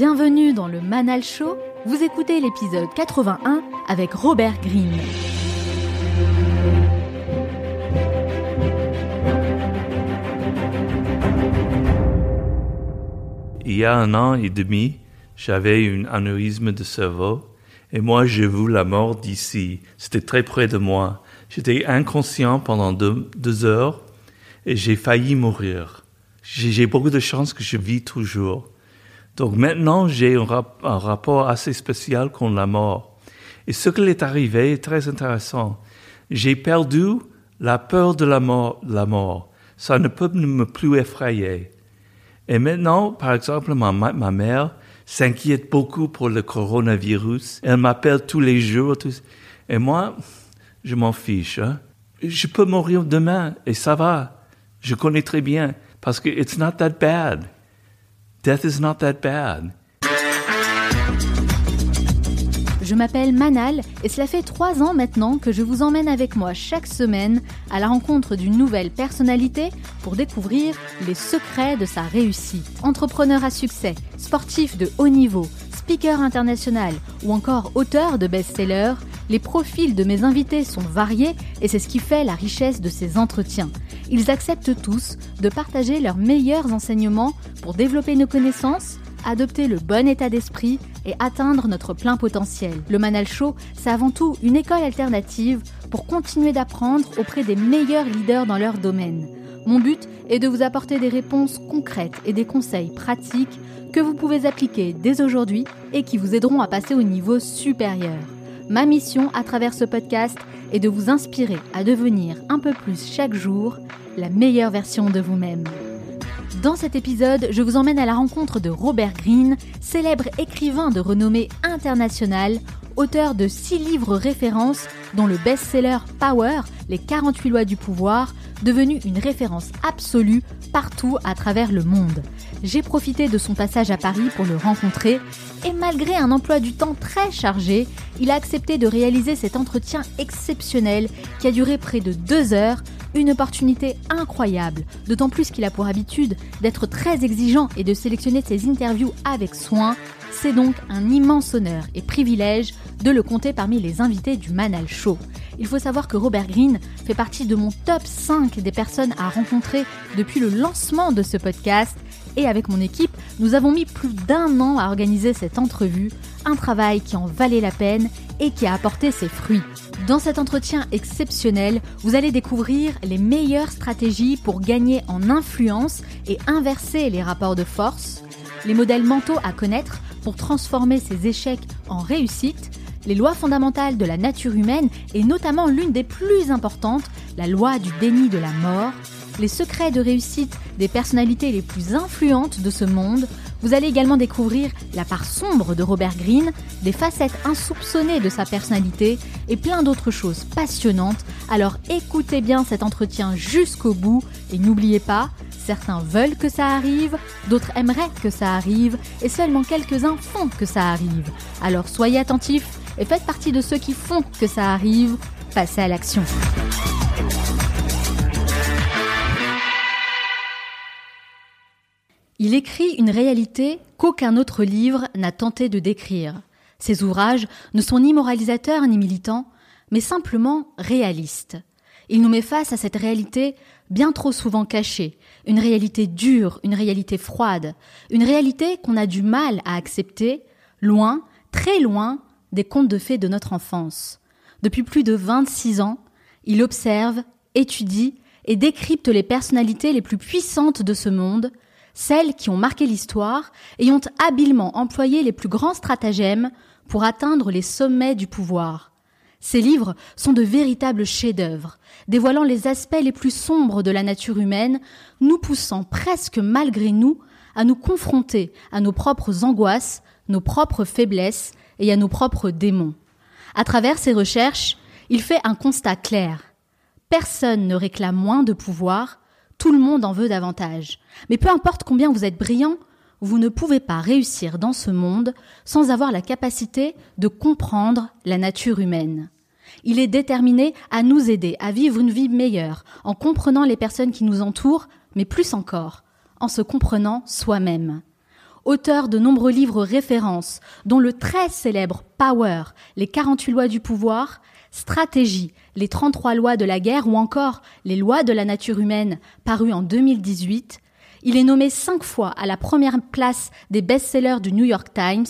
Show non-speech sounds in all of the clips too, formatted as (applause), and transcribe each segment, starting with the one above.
Bienvenue dans le Manal Show. Vous écoutez l'épisode 81 avec Robert Greene. Il y a un an et demi, j'avais un anévrisme de cerveau et moi j'ai vu la mort d'ici. C'était très près de moi. J'étais inconscient pendant deux, deux heures et j'ai failli mourir. J'ai beaucoup de chance que je vis toujours. Donc maintenant, j'ai un, rapport assez spécial contre la mort. Et ce qui est arrivé est très intéressant. J'ai perdu la peur de la mort, la mort. Ça ne peut me plus effrayer. Et maintenant, par exemple, ma, mère s'inquiète beaucoup pour le coronavirus. Elle m'appelle tous les jours. Et moi, je m'en fiche. Hein. Je peux mourir demain et ça va. Je connais très bien parce que it's not that bad. Death is not that bad. Je m'appelle Manal et cela fait trois ans maintenant que je vous emmène avec moi chaque semaine à la rencontre d'une nouvelle personnalité pour découvrir les secrets de sa réussite. Entrepreneur à succès, sportif de haut niveau, speaker international ou encore auteur de best-sellers, les profils de mes invités sont variés et c'est ce qui fait la richesse de ces entretiens. Ils acceptent tous de partager leurs meilleurs enseignements pour développer nos connaissances, adopter le bon état d'esprit et atteindre notre plein potentiel. Le Manal Show, c'est avant tout une école alternative pour continuer d'apprendre auprès des meilleurs leaders dans leur domaine. Mon but est de vous apporter des réponses concrètes et des conseils pratiques que vous pouvez appliquer dès aujourd'hui et qui vous aideront à passer au niveau supérieur. Ma mission à travers ce podcast est de vous inspirer à devenir un peu plus chaque jour la meilleure version de vous-même. Dans cet épisode, je vous emmène à la rencontre de Robert Greene, célèbre écrivain de renommée internationale, auteur de six livres références, dont le best-seller Power, les 48 lois du pouvoir, devenu une référence absolue partout à travers le monde. J'ai profité de son passage à Paris pour le rencontrer et malgré un emploi du temps très chargé, il a accepté de réaliser cet entretien exceptionnel qui a duré près de deux heures, une opportunité incroyable, d'autant plus qu'il a pour habitude d'être très exigeant et de sélectionner ses interviews avec soin. C'est donc un immense honneur et privilège de le compter parmi les invités du Manal Show. Il faut savoir que Robert Greene fait partie de mon top 5 des personnes à rencontrer depuis le lancement de ce podcast et avec mon équipe, nous avons mis plus d'un an à organiser cette entrevue, un travail qui en valait la peine et qui a apporté ses fruits. Dans cet entretien exceptionnel, vous allez découvrir les meilleures stratégies pour gagner en influence et inverser les rapports de force, les modèles mentaux à connaître pour transformer ses échecs en réussite, les lois fondamentales de la nature humaine et notamment l'une des plus importantes, la loi du déni de la mort, les secrets de réussite des personnalités les plus influentes de ce monde, vous allez également découvrir la part sombre de Robert Greene, des facettes insoupçonnées de sa personnalité et plein d'autres choses passionnantes. Alors écoutez bien cet entretien jusqu'au bout et n'oubliez pas, certains veulent que ça arrive, d'autres aimeraient que ça arrive et seulement quelques-uns font que ça arrive. Alors soyez attentifs et faites partie de ceux qui font que ça arrive. Passez à l'action. Il écrit une réalité qu'aucun autre livre n'a tenté de décrire. Ses ouvrages ne sont ni moralisateurs ni militants, mais simplement réalistes. Il nous met face à cette réalité bien trop souvent cachée, une réalité dure, une réalité froide, une réalité qu'on a du mal à accepter, loin, très loin des contes de fées de notre enfance. Depuis plus de 26 ans, il observe, étudie et décrypte les personnalités les plus puissantes de ce monde, celles qui ont marqué l'histoire et ont habilement employé les plus grands stratagèmes pour atteindre les sommets du pouvoir. Ces livres sont de véritables chefs-d'œuvre, dévoilant les aspects les plus sombres de la nature humaine, nous poussant presque malgré nous à nous confronter à nos propres angoisses, nos propres faiblesses et à nos propres démons. À travers ces recherches, il fait un constat clair. Personne ne réclame moins de pouvoir, tout le monde en veut davantage. Mais peu importe combien vous êtes brillant, vous ne pouvez pas réussir dans ce monde sans avoir la capacité de comprendre la nature humaine. Il est déterminé à nous aider à vivre une vie meilleure, en comprenant les personnes qui nous entourent, mais plus encore, en se comprenant soi-même. auteur de nombreux livres références, dont le très célèbre Power, les 48 lois du pouvoir, Stratégie, les 33 lois de la guerre ou encore les lois de la nature humaine, paru en 2018, il est nommé cinq fois à la première place des best-sellers du New York Times,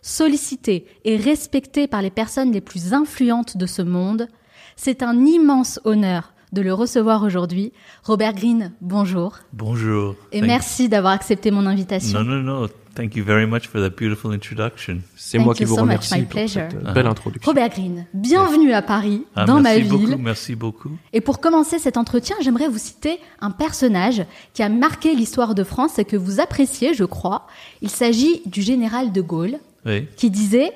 sollicité et respecté par les personnes les plus influentes de ce monde. C'est un immense honneur de le recevoir aujourd'hui. Robert Greene, bonjour. Bonjour. Et merci d'avoir accepté mon invitation. Non, non, non. Thank you very much for that beautiful introduction. C'est moi qui vous remercie pour cette Ah. belle introduction. Robert Greene, bienvenue à Paris, Ah, dans ma merci ville. beaucoup, merci beaucoup. Et pour commencer cet entretien, j'aimerais vous citer un personnage qui a marqué l'histoire de France et que vous appréciez, je crois. Il s'agit du général de Gaulle, Oui, qui disait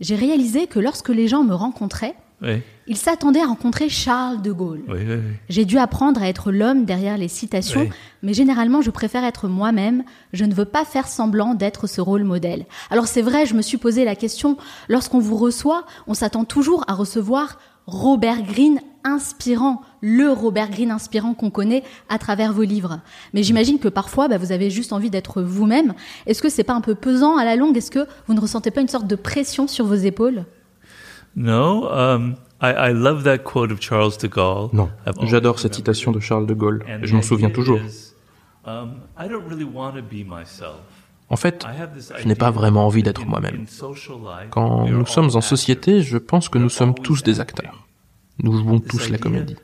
J'ai réalisé que lorsque les gens me rencontraient, oui, ils s'attendaient à rencontrer Charles de Gaulle. oui, oui, oui. J'ai dû apprendre à être l'homme derrière les citations, mais généralement je préfère être moi-même. Je ne veux pas faire semblant d'être ce rôle modèle. Alors c'est vrai, je me suis posé la question, lorsqu'on vous reçoit, on s'attend toujours à recevoir Robert Greene inspirant, le Robert Greene inspirant qu'on connaît à travers vos livres. Mais j'imagine que parfois, bah, vous avez juste envie d'être vous-même. Est-ce que c'est pas un peu pesant à la longue? Est-ce que vous ne ressentez pas une sorte de pression sur vos épaules? No, um, I, I love that quote of Charles de Gaulle. Non, j'adore cette citation it. de Charles de Gaulle. Et Je m'en souviens toujours. um, I don't really want to be myself. En fait, je n'ai pas vraiment envie that d'être moi-même. Quand we are nous sommes en société, je pense que nous sommes tous des acteurs. Nous jouons tous la comédie.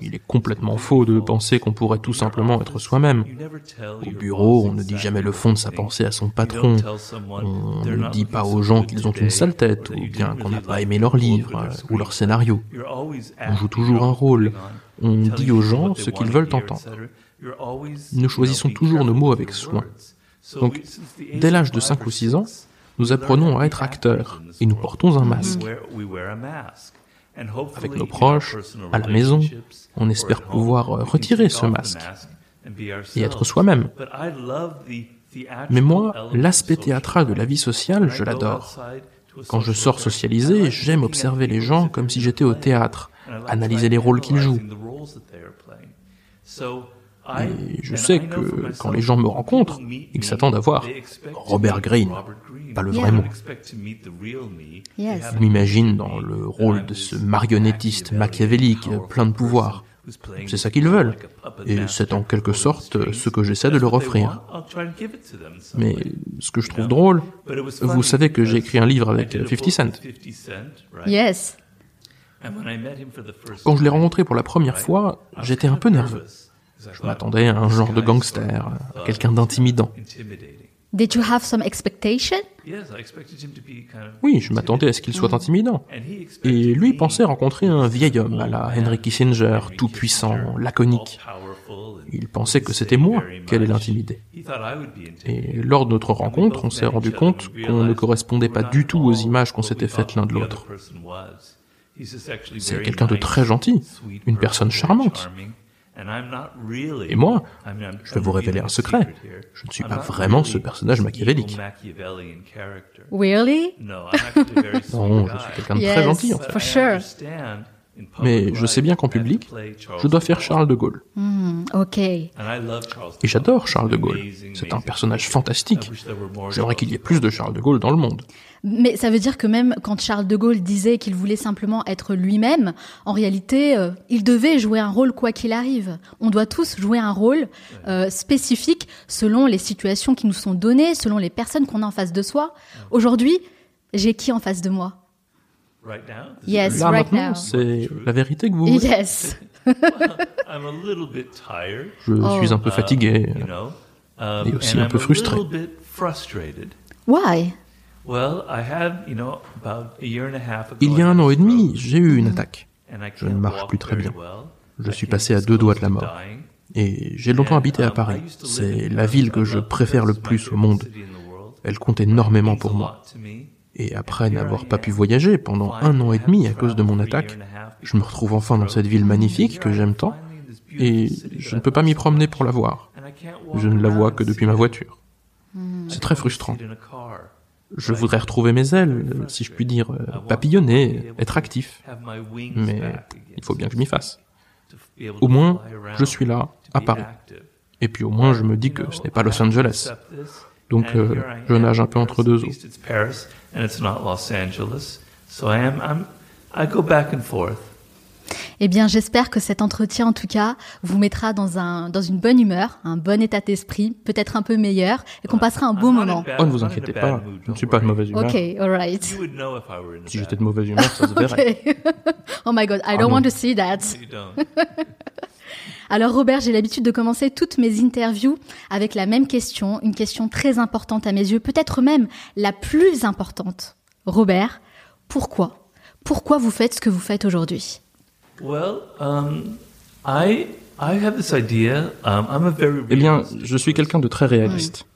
Il est complètement faux de penser qu'on pourrait tout simplement être soi-même. Au bureau, on ne dit jamais le fond de sa pensée à son patron. On ne dit pas aux gens qu'ils ont une sale tête ou bien qu'on n'a pas aimé leur livre ou leur scénario. On joue toujours un rôle. on, dit aux gens ce qu'ils veulent entendre. Nous choisissons toujours nos mots avec soin. Donc, Dès l'âge de five 5 or ou 6 ans, nous apprenons à être acteurs et nous portons un masque. Avec nos proches, à la maison, on espère pouvoir can retirer ce masque et être soi-même. Mais moi, l'aspect théâtral de la vie sociale, je l'adore. Quand je sors socialiser, j'aime observer les gens comme si j'étais au théâtre, analyser les rôles qu'ils jouent. Et je sais que quand les gens me rencontrent, ils s'attendent à voir Robert Greene. Pas le vrai Ils m'imaginent to dans le rôle de ce marionnettiste machiavélique, plein de pouvoir. C'est ça qu'ils veulent. Et c'est en quelque sorte ce que j'essaie de leur offrir. Mais ce que je trouve drôle, vous savez que j'ai écrit un livre avec did a 50 book Cent. with 50 Cent, right? Yes. Quand je l'ai rencontré pour la première fois, j'étais un peu nerveux. Je m'attendais à un genre de gangster, à quelqu'un d'intimidant. Did you have some expectation? Yes, I expected him to be kind of Oui, je m'attendais à ce qu'il soit intimidant. Et lui pensait rencontrer un vieil homme à la Henry Kissinger, tout puissant, laconique. Il pensait que c'était moi qui allais l'intimider. He thought I would be Et lors de notre rencontre, on s'est rendu compte qu'on ne correspondait pas du tout aux images qu'on s'était faites l'un de l'autre. C'est quelqu'un de très gentil, une person, personne charmante. Charming. And I'm not really- Et moi, je vais vous révéler un secret. Je ne suis pas vraiment ce personnage machiavélique. Really? No, I'm actually a very sweet (laughs) Non, je suis quelqu'un de très gentil en fait. Mais je sais bien qu'en public, je dois faire. Charles de Gaulle. Hmm, Ok. And I love Charles de Et j'adore Gaulle. Charles de Gaulle. C'est un personnage fantastique. J'aimerais qu'il y ait Charles plus de Charles de Gaulle dans le monde. Mais ça veut dire que même quand Charles de Gaulle disait qu'il voulait simplement être lui-même, en réalité, euh, il devait jouer un rôle quoi qu'il arrive. On doit tous jouer un rôle euh, spécifique selon les situations qui nous sont données, selon les personnes qu'on a en face de soi. Aujourd'hui, j'ai qui en face de moi? Right now? Yes, Là right maintenant, now. c'est la vérité que vous voulez. Yes. (laughs) I'm a little bit tired. Je Oh. suis un peu fatigué. You know? Um, Et aussi and un peu I'm frustré. A little bit frustrated. Why? Well, I had, you know, about a year and a half ago. Il y a I un had an et demi, j'ai eu une attaque. je ne marche plus très very bien. well. Je I suis passé à deux doigts de la mort. Et j'ai longtemps And, habité à um, Paris. C'est in la Paris. ville que je préfère le plus au monde. city in the world. Elle compte énormément pour moi. Et après n'avoir pas pu voyager pendant un an et demi à cause de mon attaque, je me retrouve enfin dans cette ville magnifique que j'aime tant, et je ne peux pas m'y promener pour la voir. Je ne la vois que depuis ma voiture. C'est très frustrant. Je voudrais retrouver mes ailes, si je puis dire, euh, papillonner, être actif. Mais il faut bien que je m'y fasse. Au moins, je suis là, à Paris. Et puis au moins, je me dis que ce n'est pas Los Angeles. Donc, euh, je nage un peu entre deux eaux. Eh bien, j'espère que cet entretien, en tout cas, vous mettra dans, un, dans une bonne humeur, un bon état d'esprit, peut-être un peu meilleur, et qu'on passera un beau moment. Oh, ne vous inquiétez pas, je ne suis pas de mauvaise humeur. Ok, alright. Si j'étais de mauvaise humeur, ça se verrait. (laughs) oh my god, I don't want to see that. (laughs) Alors Robert, j'ai l'habitude de commencer toutes mes interviews avec la même question, une question très importante à mes yeux, peut-être même la plus importante. Robert, pourquoi? Pourquoi vous faites ce que vous faites aujourd'hui? Eh bien, je suis quelqu'un de très réaliste.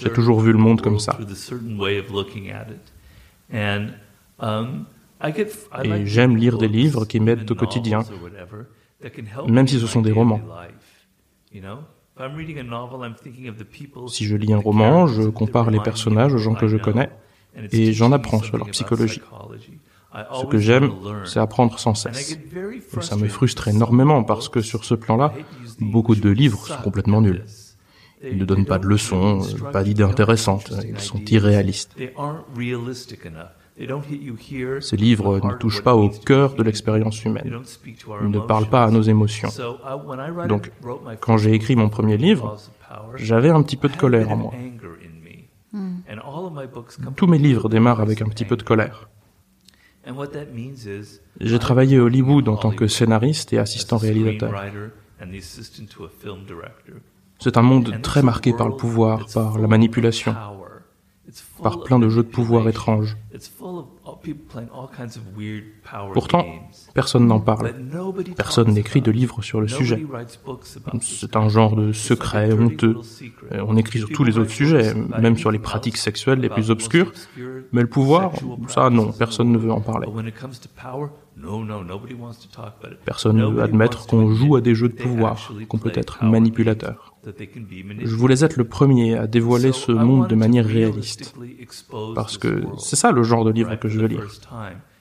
J'ai toujours vu le monde comme ça. Um, Et j'aime lire des livres qui m'aident au quotidien, même si ce sont des romans. Si je lis un roman, je compare les personnages aux gens que je connais et j'en apprends sur leur psychologie. Ce que j'aime, c'est apprendre sans cesse. Et ça me frustre énormément parce que sur ce plan-là, beaucoup de livres sont complètement nuls. Ils ne donnent pas de leçons, pas d'idées intéressantes, ils sont irréalistes. Ces livres ne touchent pas au cœur de l'expérience humaine. Ils ne parlent pas à nos émotions. Donc, quand j'ai écrit mon premier livre, j'avais un petit peu de colère en moi. Tous mes livres démarrent avec un petit peu de colère. J'ai travaillé à Hollywood en tant que scénariste et assistant réalisateur. C'est un monde très marqué par le pouvoir, par la manipulation, par plein de jeux de pouvoir étranges. Pourtant, personne n'en parle. Personne n'écrit de livres sur le sujet. C'est un genre de secret honteux. On écrit sur tous les autres sujets, même sur les pratiques sexuelles les plus obscures. Mais le pouvoir, ça non, personne ne veut en parler. Personne ne veut admettre qu'on joue à des jeux de pouvoir, qu'on peut être manipulateur. Je voulais être le premier à dévoiler ce monde de manière réaliste. Parce que c'est ça le genre de livre que je veux lire.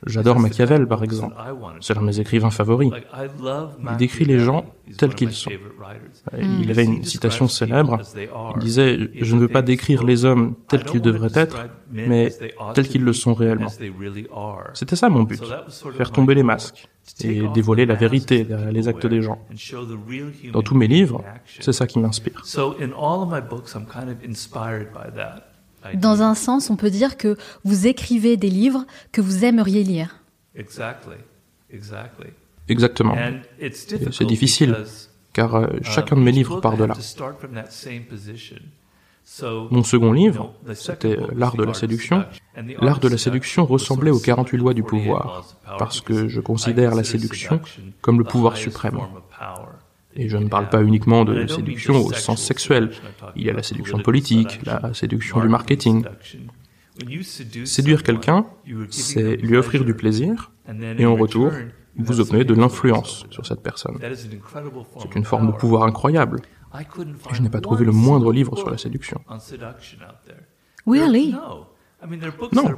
J'adore Machiavel, par exemple. C'est l'un de mes écrivains favoris. Il décrit les gens tels qu'ils sont. Il avait une citation célèbre. Il disait Je ne veux pas décrire les hommes tels qu'ils devraient être, mais tels qu'ils le sont réellement. C'était ça mon but. Faire tomber les masques et dévoiler la vérité derrière les actes des gens. Dans tous mes livres, c'est ça qui m'inspire. Dans un sens, on peut dire que vous écrivez des livres que vous aimeriez lire. Exactement. C'est difficile, car euh, chacun de mes livres part de là. Mon second livre, c'était euh, L'art de la séduction. L'art de la séduction ressemblait aux 48 lois du pouvoir, parce que je considère la séduction comme le pouvoir suprême. Et je ne parle pas uniquement de séduction au sens sexuel. Il y a la séduction politique, la séduction du marketing. Séduire quelqu'un, c'est lui offrir du plaisir, et en retour, vous obtenez de l'influence sur cette personne. C'est une forme de pouvoir incroyable. Et je n'ai pas trouvé le moindre livre sur la séduction. Really? Non.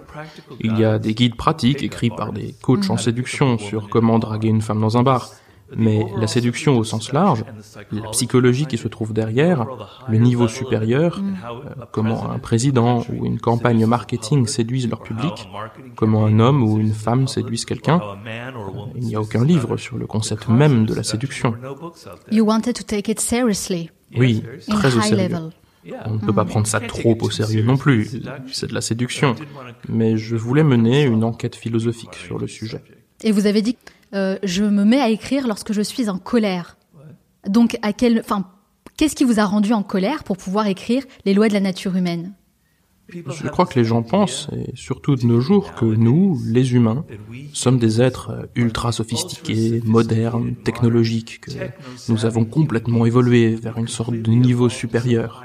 Il y a des guides pratiques écrits par des coachs en séduction sur comment draguer une femme dans un bar. Mais la séduction au sens large, la psychologie qui se trouve derrière, le niveau supérieur, euh, comment un président ou une campagne marketing séduisent leur public, comment un homme ou une femme séduisent quelqu'un, il n'y a aucun livre sur le concept même de la séduction. You wanted to take it seriously. Oui, très au sérieux. On ne peut pas prendre ça trop au sérieux non plus, c'est de la séduction. Mais je voulais mener une enquête philosophique sur le sujet. Et vous avez dit euh, je me mets à écrire lorsque je suis en colère. Donc, à quel, enfin, qu'est-ce qui vous a rendu en colère pour pouvoir écrire les lois de la nature humaine? Je crois que les gens pensent, et surtout de nos jours, que nous, les humains, sommes des êtres ultra sophistiqués, modernes, technologiques, que nous avons complètement évolué vers une sorte de niveau supérieur,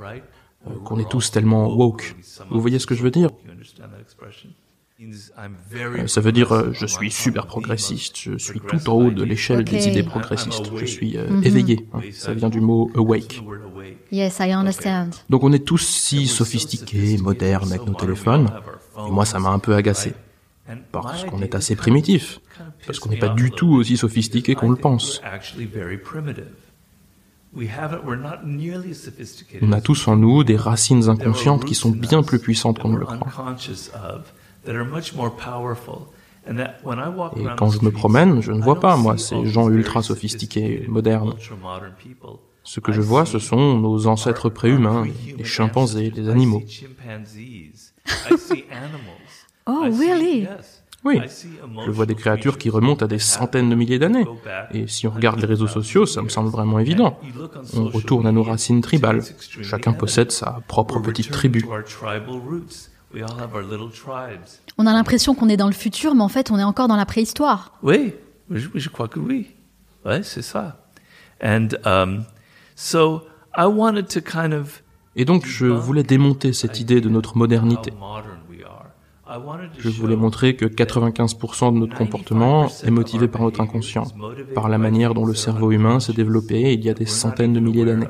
euh, qu'on est tous tellement woke. Vous voyez ce que je veux dire? euh, ça veut dire euh, je suis super progressiste, je suis tout en haut de l'échelle des idées progressistes, je suis euh, mhm. éveillé. Hein. Ça vient du mot awake. Yes, I understand. Donc on est tous si sophistiqués, modernes avec nos téléphones, et moi ça m'a un peu agacé. Parce qu'on est assez primitif, parce qu'on n'est pas du tout aussi sophistiqué qu'on le pense. On a tous en nous des racines inconscientes qui sont bien plus puissantes qu'on ne le croit. Et quand je me promène, je ne vois pas, moi, ces gens ultra sophistiqués, modernes. Ce que je vois, ce sont nos ancêtres préhumains, les chimpanzés, les animaux. (laughs) oh, really? Oui, je vois des créatures qui remontent à des centaines de milliers d'années. Et si on regarde les réseaux sociaux, ça me semble vraiment évident. On retourne à nos racines tribales. Chacun possède sa propre petite tribu. On a l'impression qu'on est dans le futur, mais en fait, on est encore dans la préhistoire. Oui, je, crois que oui. Ouais, c'est ça. And um, so I wanted to kind of et donc je voulais démonter cette idée de notre modernité. Je voulais montrer que 95% de notre comportement est motivé par notre inconscient, par la manière dont le cerveau humain s'est développé il y a des centaines de milliers d'années.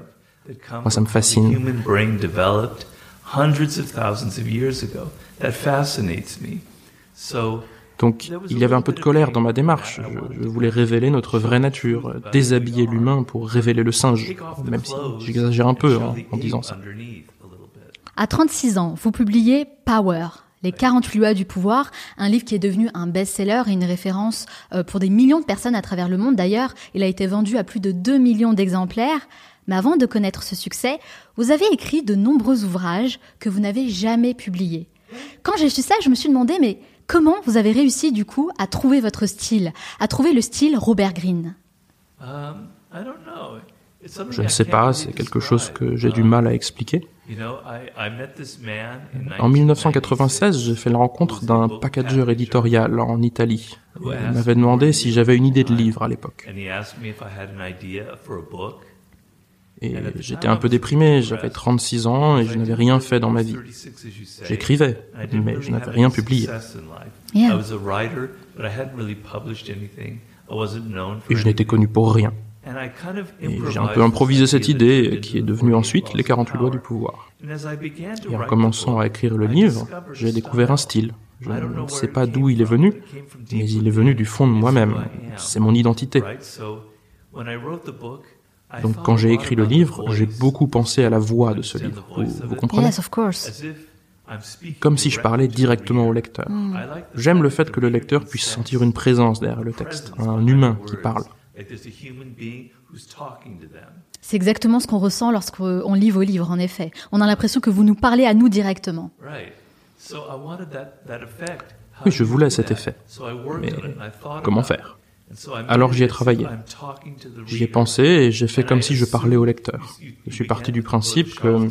Moi, ça me fascine. Donc, il y avait un peu de colère dans ma démarche. Je, voulais révéler notre vraie nature, déshabiller l'humain pour révéler le singe, même si j'exagère un peu en, en disant ça. À 36 ans, vous publiez Power, les 48 lois du pouvoir, un livre qui est devenu un best-seller et une référence euh, pour des millions de personnes à travers le monde. D'ailleurs, il a été vendu à plus de 2 millions d'exemplaires. Mais avant de connaître ce succès, vous avez écrit de nombreux ouvrages que vous n'avez jamais publiés. Quand j'ai su ça, je me suis demandé, mais comment vous avez réussi du coup à trouver votre style, à trouver le style Robert Greene? Um, Je ne sais pas, c'est quelque chose que j'ai du mal à expliquer. En 1996, j'ai fait la rencontre d'un packager éditorial en Italie. Il m'avait demandé si j'avais une idée de livre à l'époque. Et j'étais un peu déprimé, j'avais 36 ans et je n'avais rien fait dans ma vie. J'écrivais, mais je n'avais rien publié. Et je n'étais connu pour rien. Et j'ai un peu improvisé cette idée qui est devenue ensuite les 48 lois du pouvoir. Et en commençant à écrire le livre, j'ai découvert un style. Je ne sais pas d'où il est venu, mais il est venu du fond de moi-même. C'est mon identité. Donc quand j'ai écrit le livre, j'ai beaucoup pensé à la voix de ce livre. Vous, comprenez? Comme si je parlais directement au lecteur. Hmm. J'aime le fait que le lecteur puisse sentir une présence derrière le texte, un humain qui parle. C'est exactement ce qu'on ressent lorsqu'on lit vos livres, en effet. On a l'impression que vous nous parlez à nous directement. Oui, je voulais cet effet. Mais comment faire? Alors j'y ai travaillé. J'y ai pensé et j'ai fait comme si je parlais au lecteur. Je suis parti du principe que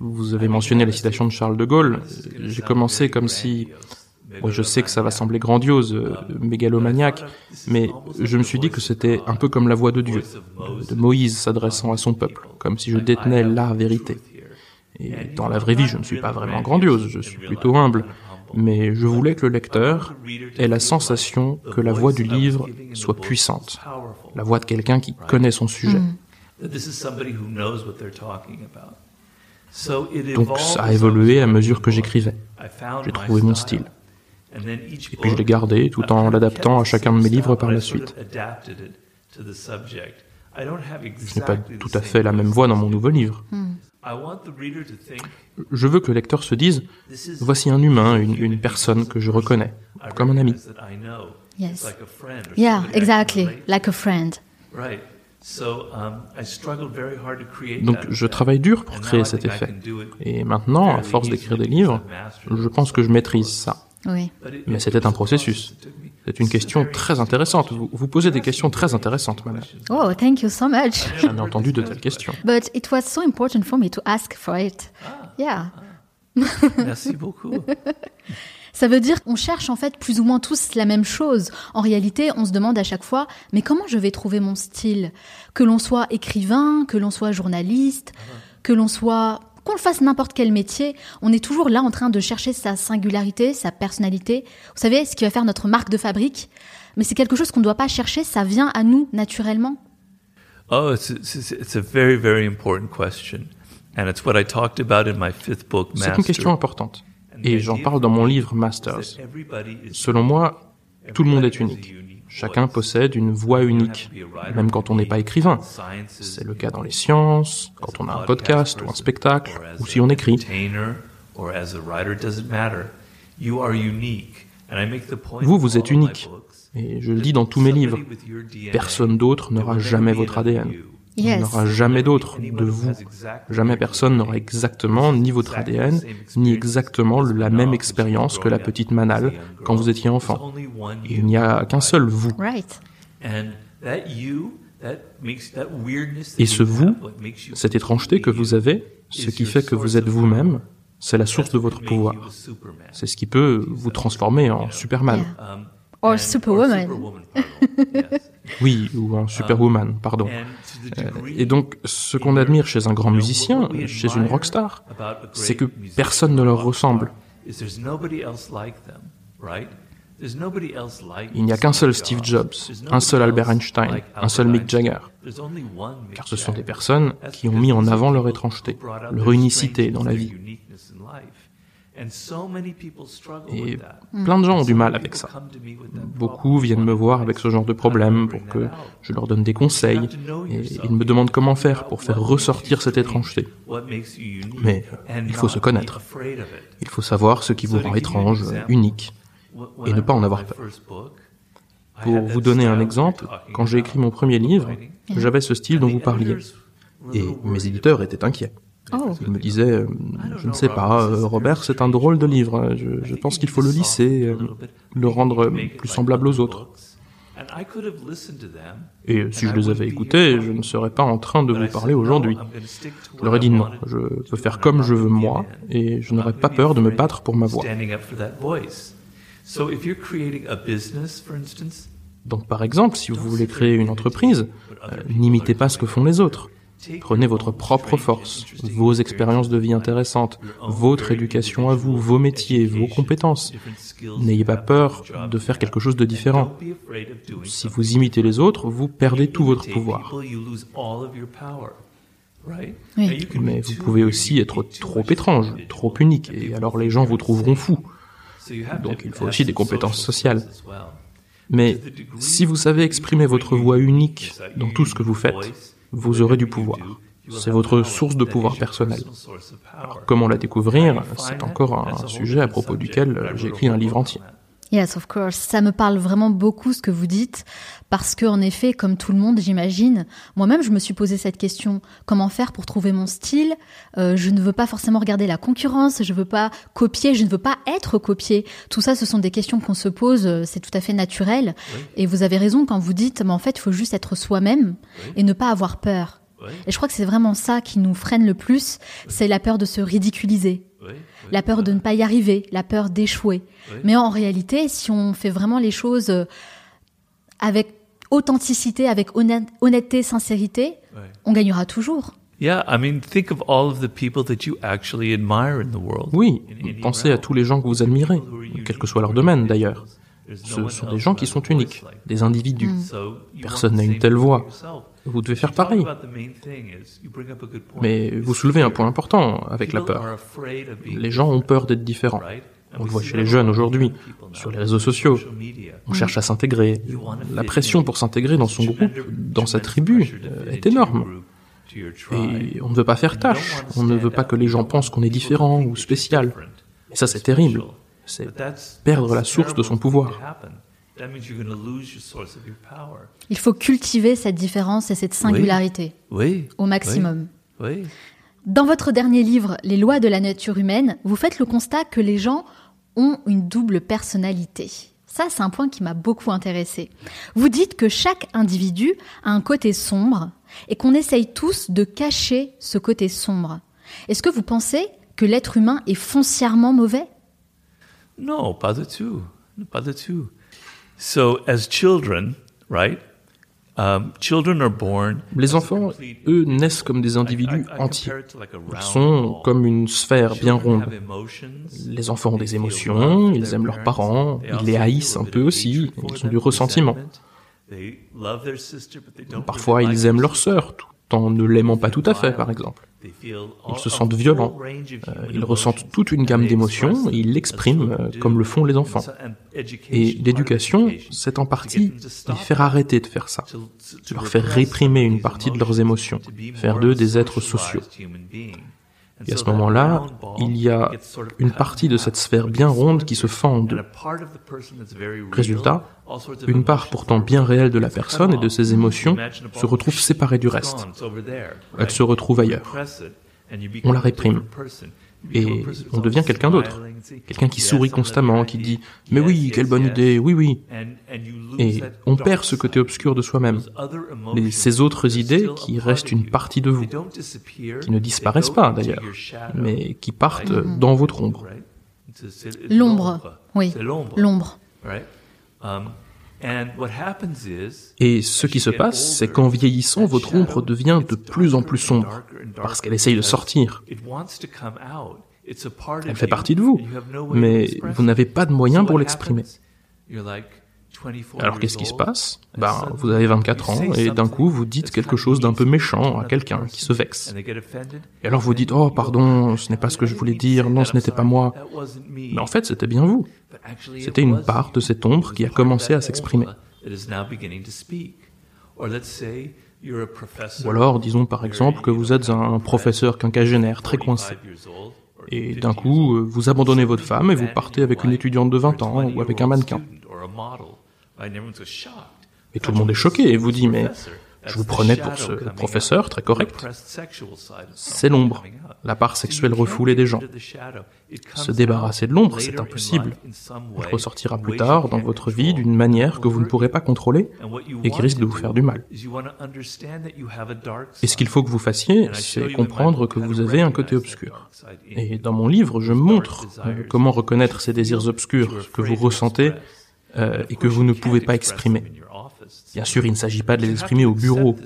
vous avez mentionné la citation de Charles de Gaulle. J'ai commencé comme si je sais que ça va sembler grandiose, euh, mégalomaniaque, mais je me suis dit que c'était un peu comme la voix de Dieu, de Moïse s'adressant à son peuple, comme si je détenais la vérité. Et dans la vraie vie, je ne suis pas vraiment grandiose, je suis plutôt humble, mais je voulais que le lecteur ait la sensation que la voix du livre soit puissante, la voix de quelqu'un qui connaît son sujet. Donc ça a évolué à mesure que j'écrivais. J'ai trouvé mon style. Et puis je l'ai gardé tout en l'adaptant à chacun de mes livres par la suite. Je n'ai pas tout à fait la même voix dans mon nouveau livre. Hmm. Je veux que le lecteur se dise, voici un humain, une, personne que je reconnais, comme un ami. Yes. Yeah, exactly, like a friend. Donc je travaille dur pour créer cet effet. Et maintenant, à force d'écrire des livres, je pense que je maîtrise ça. Oui. Mais c'était un processus. C'est une question très intéressante. Vous, vous, posez des questions très intéressantes, madame. Oh, thank you so much. J'en ai entendu de telles questions. (laughs) But it was so important for me to ask for it. Ah. Yeah. (laughs) Merci beaucoup. (laughs) Ça veut dire qu'on cherche en fait plus ou moins tous la même chose. En réalité, on se demande à chaque fois, mais comment je vais trouver mon style? Que l'on soit écrivain, que l'on soit journaliste, ah que l'on soit qu'on le fasse n'importe quel métier, on est toujours là en train de chercher sa singularité, sa personnalité. Vous savez, ce qui va faire notre marque de fabrique. Mais c'est quelque chose qu'on ne doit pas chercher, ça vient à nous naturellement. Oh, it's, a very, very important question. And it's what I talked about in my fifth book, C'est une question importante. Et j'en parle dans mon livre Masters. Selon moi, tout le monde est unique. Chacun possède une voix unique, même quand on n'est pas écrivain. C'est le cas dans les sciences, quand on a un podcast ou un spectacle, ou si on écrit. Vous, vous êtes unique. Et je le dis dans tous mes livres. Personne d'autre n'aura jamais votre ADN. Il n'y aura jamais d'autre de vous. Jamais personne n'aura exactement ni votre ADN, ni exactement la même expérience que la petite Manal quand vous étiez enfant. Il n'y a qu'un seul vous. Et ce vous, cette étrangeté que vous avez, ce qui fait que vous êtes vous-même, c'est la source de votre pouvoir. C'est ce qui peut vous transformer en Superman. Or Superwoman. (laughs) oui, ou en Superwoman, pardon. Et donc, ce qu'on admire chez un grand musicien, chez une rockstar, c'est que personne ne leur ressemble. Il n'y a qu'un seul Steve Jobs, un seul Albert Einstein, un seul Mick Jagger. Car ce sont des personnes qui ont mis en avant leur étrangeté, leur unicité dans la vie. Et plein de gens ont du mal avec ça. Beaucoup viennent me voir avec ce genre de problème pour que je leur donne des conseils et ils me demandent comment faire pour faire ressortir cette étrangeté. Mais il faut se connaître. Il faut savoir ce qui vous rend étrange, unique, et ne pas en avoir peur. Pour vous donner un exemple, quand j'ai écrit mon premier livre, j'avais ce style dont vous parliez. Et mes éditeurs étaient inquiets. Oh. Il me disait, euh, je ne sais pas, euh, Robert, c'est un drôle de livre. Je, pense qu'il faut le lisser, euh, le rendre plus semblable aux autres. Et si je les avais écoutés, je ne serais pas en train de vous parler aujourd'hui. Je leur ai dit non, je peux faire comme je veux moi, et je n'aurais pas peur de me battre pour ma voix. Donc par exemple, si vous voulez créer une entreprise, n'imitez pas ce que font les autres. Prenez votre propre force, vos expériences de vie intéressantes, votre éducation à vous, vos métiers, vos compétences. N'ayez pas peur de faire quelque chose de différent. Si vous imitez les autres, vous perdez tout votre pouvoir. Mais vous pouvez aussi être trop étrange, trop unique, et alors les gens vous trouveront fou. Donc il faut aussi des compétences sociales. Mais si vous savez exprimer votre voix unique dans tout ce que vous faites, vous aurez du pouvoir. C'est votre source de pouvoir personnel. Comment la découvrir? C'est encore un sujet à propos duquel j'ai écrit un livre entier. Yes, of course. Ça me parle vraiment beaucoup ce que vous dites, parce que en effet, comme tout le monde, j'imagine, moi-même, je me suis posé cette question comment faire pour trouver mon style? Euh, Je ne veux pas forcément regarder la concurrence, je veux pas copier, je ne veux pas être copié. Tout ça, ce sont des questions qu'on se pose. Euh, c'est tout à fait naturel. Et vous avez raison quand vous dites, mais en fait, il faut juste être soi-même et ne pas avoir peur. Et je crois que c'est vraiment ça qui nous freine le plus, c'est la peur de se ridiculiser la peur de ne pas y arriver, la peur d'échouer. Mais en réalité, si on fait vraiment les choses euh, avec authenticité, avec honnêteté, sincérité, on gagnera toujours. Oui, pensez à tous les gens que vous admirez, quel que soit leur domaine d'ailleurs. Ce sont des gens qui sont uniques, des individus. Mm. Personne n'a une telle voix. Vous devez faire pareil. Mais vous soulevez un point important avec la peur. Les gens ont peur d'être différents. On le voit chez les jeunes aujourd'hui, sur les réseaux sociaux. On cherche à s'intégrer. La pression pour s'intégrer dans son groupe, dans sa tribu, euh, est énorme. Et on ne veut pas faire tâche. On ne veut pas que les gens pensent qu'on est différent ou spécial. Et ça, c'est terrible. C'est perdre la source de son pouvoir. Il faut cultiver cette différence et cette singularité au maximum. Dans votre dernier livre, Les lois de la nature humaine, vous faites le constat que les gens ont une double personnalité. Ça, c'est un point qui m'a beaucoup intéressé. Vous dites que chaque individu a un côté sombre et qu'on essaye tous de cacher ce côté sombre. Est-ce que vous pensez que l'être humain est foncièrement mauvais? Non, pas du tout. Pas du tout. Les enfants, eux, naissent comme des individus entiers. Ils sont comme une sphère bien ronde. Les enfants ont des émotions, ils aiment leurs parents, ils les haïssent un peu aussi, ils ont du ressentiment. Parfois, ils aiment leur sœur, en ne l'aimant pas tout à fait, par exemple. Ils se sentent violents, euh, ils ressentent toute une gamme d'émotions et ils l'expriment euh, comme le font les enfants. Et l'éducation, c'est en partie les faire arrêter de faire ça, leur faire réprimer une partie de leurs émotions, faire d'eux des êtres sociaux. Et à ce moment-là, il y a une partie de cette sphère bien ronde qui se fend. Résultat, une part pourtant bien réelle de la personne et de ses émotions se retrouve séparée du reste. Elle se retrouve ailleurs. On la réprime. Et on devient quelqu'un d'autre. Quelqu'un qui sourit constamment, qui dit ⁇ Mais oui, quelle bonne idée, oui, oui ⁇ Et on perd ce côté obscur de soi-même. Mais ces autres idées qui restent une partie de vous, qui ne disparaissent pas d'ailleurs, mais qui partent dans votre ombre. L'ombre, oui, l'ombre. Et ce qui se passe, c'est qu'en vieillissant, votre ombre devient de plus en plus sombre, parce qu'elle essaye de sortir. Elle fait partie de vous, mais vous n'avez pas de moyens pour l'exprimer. Alors qu'est-ce qui se passe Ben, vous avez 24 ans et d'un coup vous dites quelque chose d'un peu méchant à quelqu'un qui se vexe. Et alors vous dites "Oh pardon, ce n'est pas ce que je voulais dire, non, ce n'était pas moi." Mais en fait, c'était bien vous. C'était une part de cette ombre qui a commencé à s'exprimer. Ou alors, disons par exemple que vous êtes un professeur quinquagénaire très coincé. Et d'un coup, vous abandonnez votre femme et vous partez avec une étudiante de 20 ans ou avec un mannequin. Et tout le monde est choqué et vous dit, mais je vous prenais pour ce professeur très correct. C'est l'ombre, la part sexuelle refoulée des gens. Se débarrasser de l'ombre, c'est impossible. Elle ressortira plus tard dans votre vie d'une manière que vous ne pourrez pas contrôler et qui risque de vous faire du mal. Et ce qu'il faut que vous fassiez, c'est comprendre que vous avez un côté obscur. Et dans mon livre, je montre euh, comment reconnaître ces désirs obscurs que vous ressentez euh, et que vous ne pouvez pas exprimer. Bien sûr, il ne s'agit pas de les exprimer au bureau,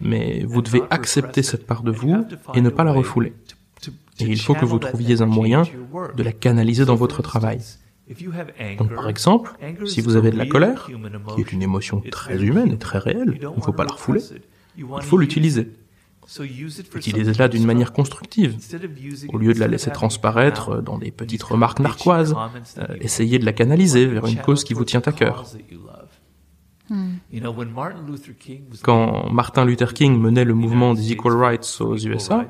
mais vous devez accepter cette part de vous et ne pas la refouler. Et il faut que vous trouviez un moyen de la canaliser dans votre travail. Donc par exemple, si vous avez de la colère, qui est une émotion très humaine et très réelle, il ne faut pas la refouler, il faut l'utiliser. Utilisez-la d'une manière constructive. Au lieu de la laisser transparaître dans des petites remarques narquoises, euh, essayez de la canaliser vers une cause qui vous tient à cœur. Hmm. Quand Martin Luther King menait le mouvement des Equal Rights aux USA,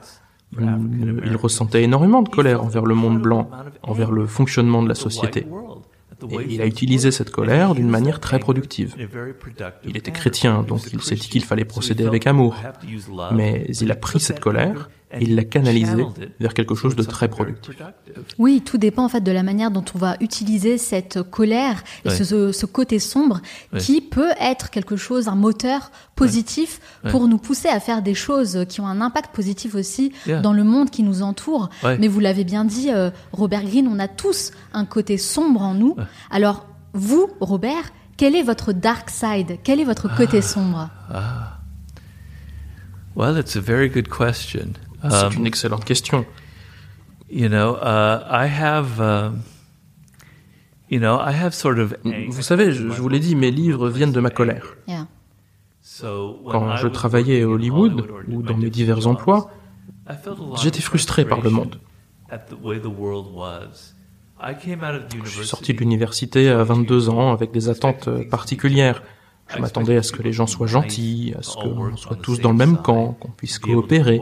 il ressentait énormément de colère envers le monde blanc, envers le fonctionnement de la société. Et il a utilisé cette colère d'une manière très productive. Il était chrétien, donc il s'est dit qu'il fallait procéder avec amour. Mais il a pris cette colère il l'a canalisée vers quelque chose de très productif. Oui, tout dépend en fait de la manière dont on va utiliser cette colère et ce, côté sombre qui peut être quelque chose, un moteur positif pour nous pousser à faire des choses qui ont un impact positif aussi dans le monde qui nous entoure. Mais vous l'avez bien dit, euh, Robert Greene, on a tous un côté sombre en nous. Alors, vous, Robert, quel est votre dark side? Quel est votre côté ah. sombre? Ah. Well, it's a very good question. C'est um, une excellente question. You know, uh, I have, uh, you know, I have sort of. Vous savez, je, je vous l'ai dit, mes livres viennent de ma colère. Quand je travaillais à Hollywood ou dans mes divers emplois, j'étais frustré par le monde. Je suis sorti de l'université à 22 ans avec des attentes particulières. Je m'attendais à ce que les gens soient gentils, à ce qu'on soit tous dans le même camp, qu'on puisse coopérer.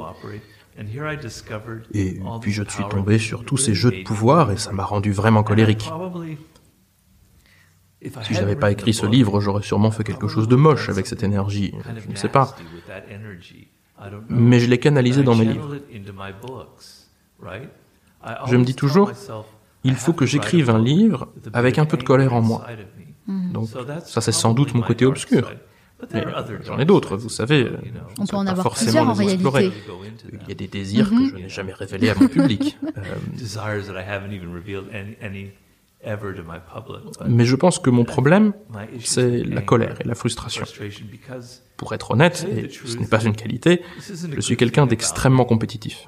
Et puis je suis tombé sur tous ces jeux de pouvoir et ça m'a rendu vraiment colérique. Si je n'avais pas écrit ce livre, j'aurais sûrement fait quelque chose de moche avec cette énergie. Je ne sais pas. Mais je l'ai canalisé dans mes livres. Je me dis toujours, il faut que j'écrive un livre avec un peu de colère en moi. Donc ça c'est sans doute mon côté obscur. J'en ai d'autres, vous savez. On peut en avoir plusieurs en réalité. Il y a des désirs que mhm. je n'ai jamais révélés à mon public. (laughs) Mais je pense que mon problème, c'est la colère et la frustration. Pour être honnête, et ce n'est pas une qualité, je suis quelqu'un d'extrêmement compétitif.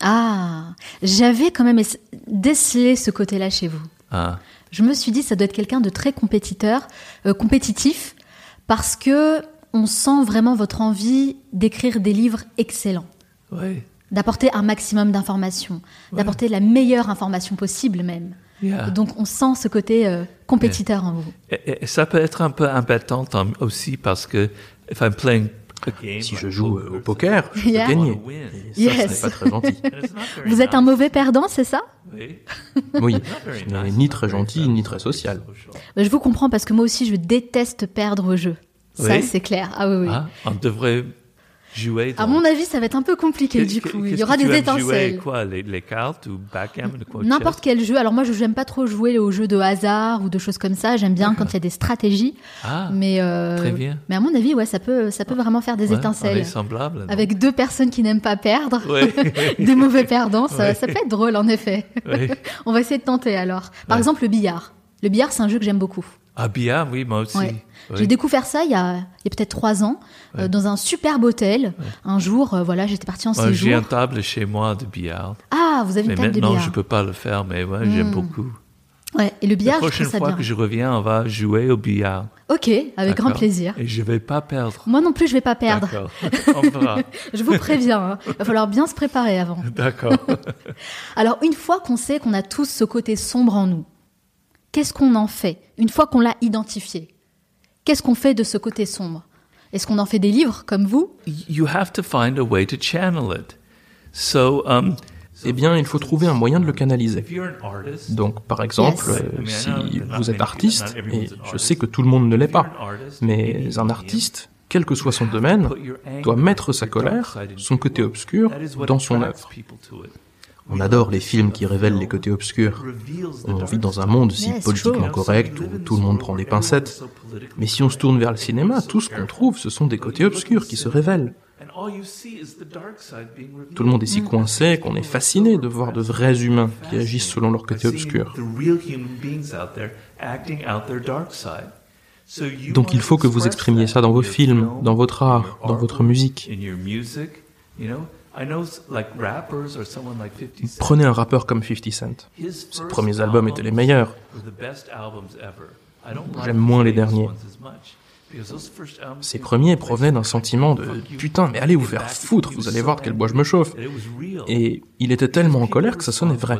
Ah, j'avais quand même décelé ce côté-là chez vous. Ah je me suis dit ça doit être quelqu'un de très compétiteur, euh, compétitif, parce que on sent vraiment votre envie d'écrire des livres excellents, d'apporter un maximum d'informations, d'apporter la meilleure information possible même. Yeah. Donc on sent ce côté euh, compétiteur en vous. Et, et- ça peut être un peu embêtant aussi parce que if I'm playing Si je joue poker, euh, au poker, je peux Yeah. gagner. Wanna win. Et ça, Yes. ce n'est pas très gentil. (laughs) Vous êtes un mauvais perdant, c'est ça? Oui. N'est nice, ni très gentil, ni très social. Bah, Je vous comprends parce que moi aussi je déteste perdre au jeu. Ça Oui. c'est clair. Ah oui oui. Ah, on devrait jouer. À mon avis, ça va être un peu compliqué du coup. Il y aura que des Jouer, étincelles. quoi, les, les cartes ou backgammon quoi, N'importe quel jeu. Alors moi, je n'aime pas trop jouer aux jeux de hasard ou de choses comme ça. J'aime bien quand il y a des stratégies. Ah, Mais euh, Très bien. Mais à mon avis, ouais, ça peut, ça peut vraiment faire des ouais, étincelles. Avec deux personnes qui n'aiment pas perdre, (laughs) Oui. (laughs) des mauvais perdants, ça, Ouais. ça peut être drôle en effet. (laughs) On va essayer de tenter alors. Par Ouais. exemple, le billard. Le billard, c'est un jeu que j'aime beaucoup. Ah, bien, oui, moi aussi. Ouais. Oui. J'ai découvert ça il y a, il a peut-être trois ans, euh, dans un superbe hôtel. Un jour, euh, voilà, j'étais partie en Ouais, J'ai séjour. un table chez moi de billard. Ah, vous avez Mais une table de maintenant, billard. je peux pas le faire, mais ouais, j'aime Hmm. beaucoup. Ouais, et le La billard, je prochaine ça fois bien. que je reviens, on va jouer au billard. Ok, avec grand plaisir. Et je vais pas perdre. Moi non plus, je vais pas perdre. D'accord. (laughs) on verra. (laughs) Je vous préviens. hein. Va falloir bien se préparer avant. D'accord. (laughs) Alors, une fois qu'on sait qu'on a tous ce côté sombre en nous, qu'est-ce qu'on en fait Une fois qu'on l'a identifié, qu'est-ce qu'on fait de ce côté sombre? Est-ce qu'on en fait des livres comme vous? You have to find a way to channel it. So, um, Eh bien, il faut trouver un moyen de le canaliser. Donc, par exemple, Yes. euh, si vous êtes artiste, et je sais que tout le monde ne l'est pas, mais un artiste, quel que soit son domaine, doit mettre sa colère, son côté obscur, dans son œuvre. On adore les films qui révèlent les côtés obscurs. On vit dans un monde si politiquement correct où tout le monde prend des pincettes. Mais si on se tourne vers le cinéma, tout ce qu'on trouve, ce sont des côtés obscurs qui se révèlent. Tout le monde est si coincé qu'on est fasciné de voir de vrais humains qui agissent selon leur côté obscur. Donc il faut que vous exprimiez ça dans vos films, dans votre art, dans votre musique. Prenez un rappeur comme 50 Cent. Ses premiers albums étaient les meilleurs. J'aime moins les derniers. Ses premiers provenaient d'un sentiment de putain, mais allez vous faire foutre, vous allez voir de quel bois je me chauffe. Et il était tellement en colère que ça sonnait vrai.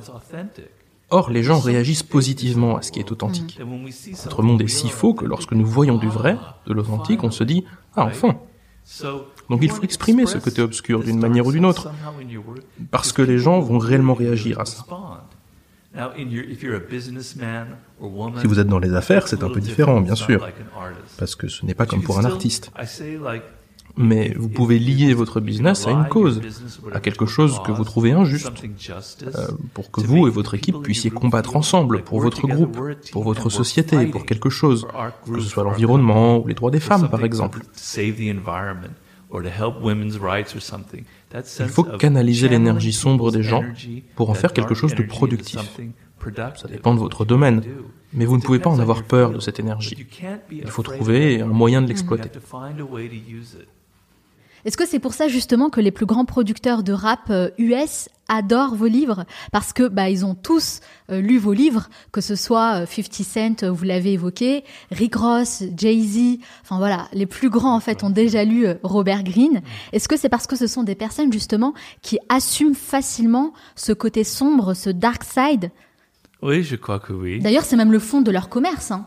Or, les gens réagissent positivement à ce qui est authentique. Notre monde est si faux que lorsque nous voyons du vrai, de l'authentique, on se dit ah enfin. Donc il faut exprimer ce côté obscur d'une manière ou d'une autre, parce que les gens vont réellement réagir à ça. Si vous êtes dans les affaires, c'est un peu différent, bien sûr, parce que ce n'est pas comme pour un artiste. Mais vous pouvez lier votre business à une cause, à quelque chose que vous trouvez injuste, euh, pour que vous et votre équipe puissiez combattre ensemble pour votre groupe, pour votre société, pour quelque chose, que ce soit l'environnement ou les droits des femmes, par exemple. Il faut canaliser l'énergie sombre des gens pour en faire quelque chose de productif. Ça dépend de votre domaine, mais vous ne pouvez pas en avoir peur de cette énergie. Il faut trouver un moyen de l'exploiter. Est-ce que c'est pour ça justement que les plus grands producteurs de rap euh, US adorent vos livres? Parce que bah ils ont tous euh, lu vos livres, que ce soit euh, 50 Cent, euh, vous l'avez évoqué, Rick Ross, Jay-Z, enfin voilà, les plus grands en fait ont déjà lu euh, Robert Greene. Est-ce que c'est parce que ce sont des personnes justement qui assument facilement ce côté sombre, ce dark side? Oui, je crois que oui. D'ailleurs, c'est même le fond de leur commerce. Hein.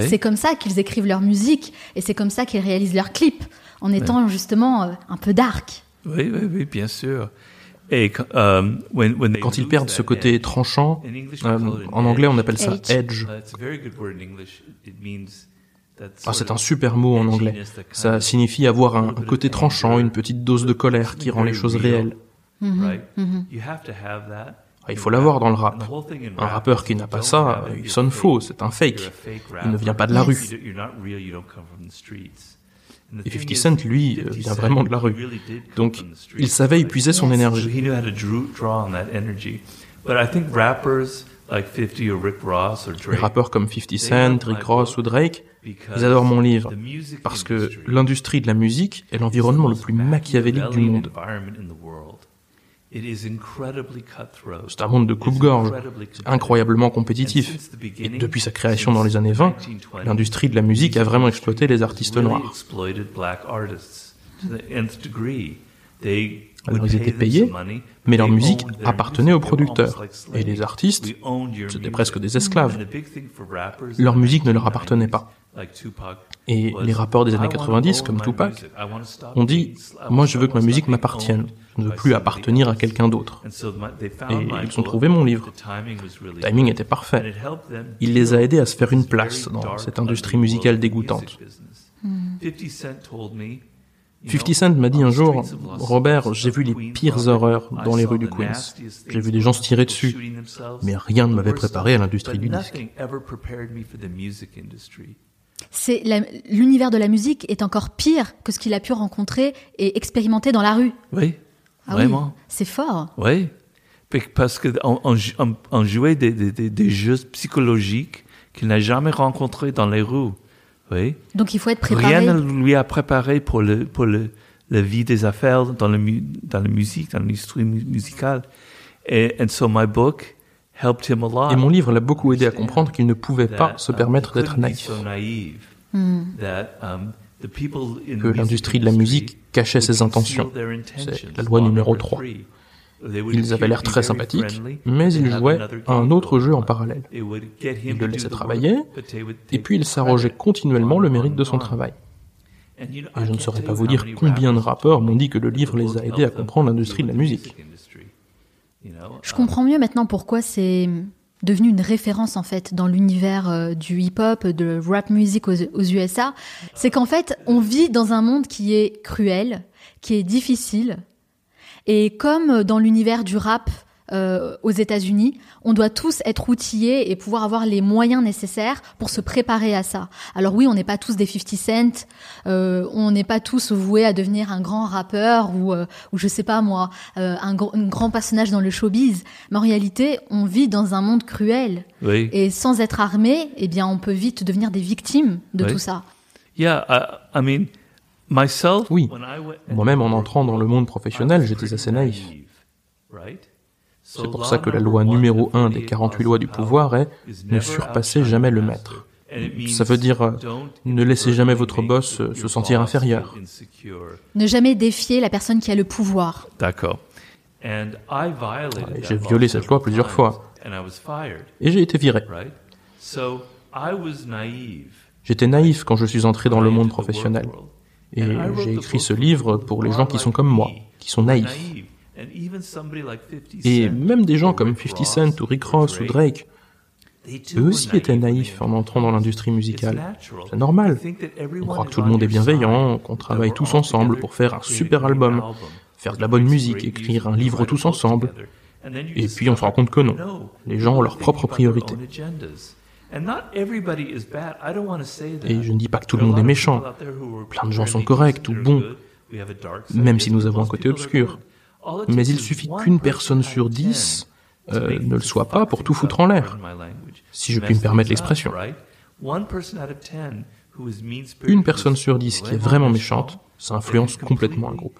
C'est comme ça qu'ils écrivent leur musique et c'est comme ça qu'ils réalisent leurs clips, en étant justement euh, un peu dark. Oui, oui, oui, bien sûr. Et quand, um, when, when they Quand ils perdent ce côté edge, tranchant, euh, en anglais on appelle ça Edge. edge. Uh, Ah, c'est un super mot en anglais. Ça signifie avoir un, côté tranchant, une petite dose de colère qui rend les choses réelles. right? You have to have that. Ah, il faut l'avoir dans le rap. Un rap rappeur qui n'a pas ça, il sonne faux, c'est un fake. Il ne vient pas de la Yes. rue. 50 is, Cent, lui, 50 vient vraiment de la rue. Donc, il savait épuiser son énergie. 50 Les rappeurs comme 50 Cent, Rick Ross ou Drake, ils adorent mon livre. Parce que l'industrie de la musique est l'environnement le plus machiavélique du monde. C'est un monde de coupe-gorge, incroyablement compétitif. Et depuis sa création dans les années 20, l'industrie de la musique a vraiment exploité les artistes noirs. Alors ils étaient payés, mais leur musique appartenait aux producteurs. Et les artistes, c'était presque des esclaves. Leur musique ne leur appartenait pas. Et les rappeurs des années 90, comme Tupac, ont dit « Moi je veux que ma musique m'appartienne, ne plus appartenir à quelqu'un d'autre. » Et ils ont trouvé mon livre. Le timing était parfait. Il les a aidés à se faire une place dans cette industrie musicale dégoûtante. 50 Cent m'a dit un jour, Robert, j'ai vu les pires horreurs dans les rues du Queens. J'ai vu des gens se tirer dessus, mais rien ne m'avait préparé à l'industrie du disque. C'est l'univers de la musique est encore pire que ce qu'il a pu rencontrer et expérimenter dans la rue. Oui, ah vraiment? c'est fort. Oui, parce qu'on on, jouait des, des, des jeux psychologiques qu'il n'a jamais rencontrés dans les rues. Oui. Donc il faut être préparé. Rien ne lui a préparé pour le pour le la vie des affaires dans le dans la musique, dans l'industrie musicale. Et and so my book helped him a lot. Et mon livre l'a beaucoup aidé à comprendre qu'il ne pouvait pas se permettre d'être naïf. Hmm. Um, que l'industrie de la musique cachait ses intentions. C'est la loi numéro 3. Ils avaient l'air très sympathiques, mais ils jouaient à un autre jeu en parallèle. Ils le laissaient travailler, et puis ils s'arrogeaient continuellement le mérite de son travail. Et je ne saurais pas vous dire combien de rappeurs m'ont dit que le livre les a aidés à comprendre l'industrie de la musique. Je comprends mieux maintenant pourquoi c'est devenu une référence en fait dans l'univers euh, du hip-hop, de rap music aux, aux USA. C'est qu'en fait, on vit dans un monde qui est cruel, qui est difficile, et comme dans l'univers du rap euh, aux États-Unis, on doit tous être outillés et pouvoir avoir les moyens nécessaires pour se préparer à ça. Alors oui, on n'est pas tous des 50 Cent, euh, on n'est pas tous voués à devenir un grand rappeur ou, euh, ou je sais pas moi, euh, un, un, grand personnage dans le showbiz. Mais en réalité, on vit dans un monde cruel. Oui. Et sans être armé, eh bien, on peut vite devenir des victimes de Oui. tout ça. Yeah, I, I mean, myself. Oui. Moi-même, en entrant dans le monde professionnel, j'étais assez naïf. C'est pour ça que la loi numéro 1 des 48 lois du pouvoir est ne surpassez jamais le maître. Ça veut dire euh, ne laissez jamais votre boss euh, se sentir inférieur. Ne jamais défier la personne qui a le pouvoir. D'accord. Et J'ai violé cette loi plusieurs fois et j'ai été viré. J'étais naïf quand je suis entré dans le monde professionnel. Et j'ai écrit ce livre pour les gens qui sont comme moi, qui sont naïfs. Et même des gens comme 50 Cent ou Rick Ross ou Drake, eux aussi étaient naïfs en entrant dans l'industrie musicale. C'est normal. On croit que tout le monde est bienveillant, qu'on travaille tous ensemble pour faire un super album, faire de la bonne musique, écrire un livre tous ensemble. Et puis on se rend compte que non. Les gens ont leurs propres priorités. Et je ne dis pas que tout le monde est méchant. Plein de gens sont corrects ou bons, même si nous avons un côté obscur. Mais il suffit qu'une personne sur dix euh, ne le soit pas pour tout foutre en l'air, si je puis me permettre l'expression. Une personne sur dix qui est vraiment méchante, ça influence complètement un groupe.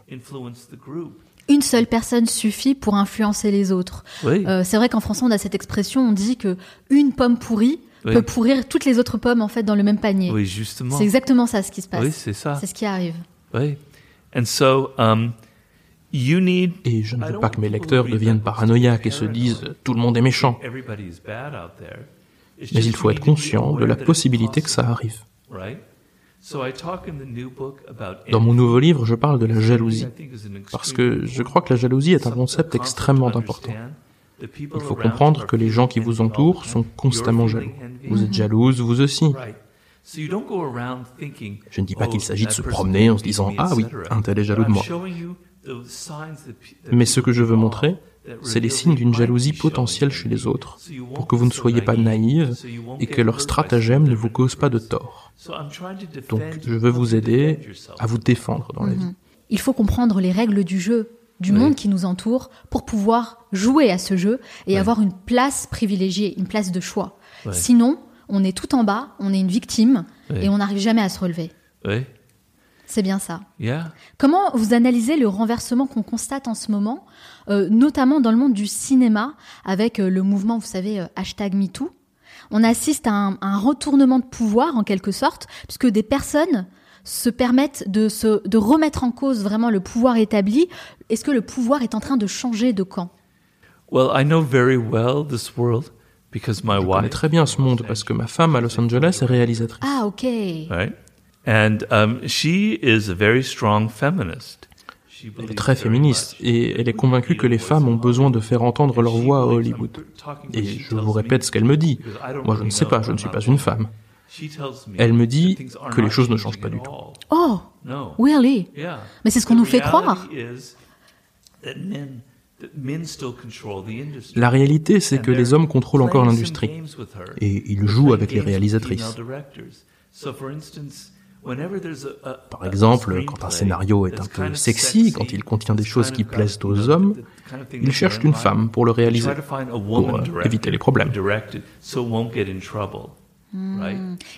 Une seule personne suffit pour influencer les autres. Oui. Euh, c'est vrai qu'en français, on a cette expression, on dit que une pomme pourrie Oui. peut pourrir toutes les autres pommes en fait dans le même panier. Oui, justement. C'est exactement ça ce qui se passe. Oui, c'est ça. C'est ce qui arrive. Oui. And so, um. Et je ne veux pas que mes lecteurs deviennent paranoïaques et se disent tout le monde est méchant. Mais il faut être conscient de la possibilité que ça arrive. Dans mon nouveau livre, je parle de la jalousie, parce que je crois que la jalousie est un concept extrêmement important. Il faut comprendre que les gens qui vous entourent sont constamment jaloux. Vous êtes jalouse, vous aussi. Je ne dis pas qu'il s'agit de se promener en se disant ⁇ Ah oui, un tel est jaloux de moi ⁇ Mais ce que je veux montrer, c'est les signes d'une jalousie potentielle chez les autres, pour que vous ne soyez pas naïve et que leur stratagème ne vous cause pas de tort. Donc je veux vous aider à vous défendre dans la vie. Il faut comprendre les règles du jeu, du Oui. monde qui nous entoure, pour pouvoir jouer à ce jeu et Oui. avoir une place privilégiée, une place de choix. Oui. Sinon, on est tout en bas, on est une victime et on n'arrive jamais à se relever. Oui. C'est bien ça. Yeah. Comment vous analysez le renversement qu'on constate en ce moment, euh, notamment dans le monde du cinéma, avec euh, le mouvement, vous savez, euh, hashtag MeToo? On assiste à un, un retournement de pouvoir, en quelque sorte, puisque des personnes se permettent de, se, de remettre en cause vraiment le pouvoir établi. Est-ce que le pouvoir est en train de changer de camp? Well, I know very well this world because my Je connais wife. très bien ce monde parce que ma femme à Los Angeles est réalisatrice. Ah, ok. Right? And um, she is a very strong feminist. She Elle est très very féministe et elle est convaincue que les femmes ont besoin de faire entendre leur voix à Hollywood. Et je vous répète ce qu'elle me dit. Moi, je ne sais pas, je ne suis pas une femme. Elle me dit que les choses ne changent pas du tout. Oh, No. really? Mais c'est ce qu'on The nous fait reality croire. is that men- that men still control the industry. La réalité, c'est que And les hommes contrôlent encore l'industrie. Et ils jouent avec les réalisatrices. Par a exemple, quand un scénario est un peu kind of sexy, quand il contient des choses qui plaisent aux hommes, ils cherchent une femme pour le réaliser, pour euh, éviter les problèmes.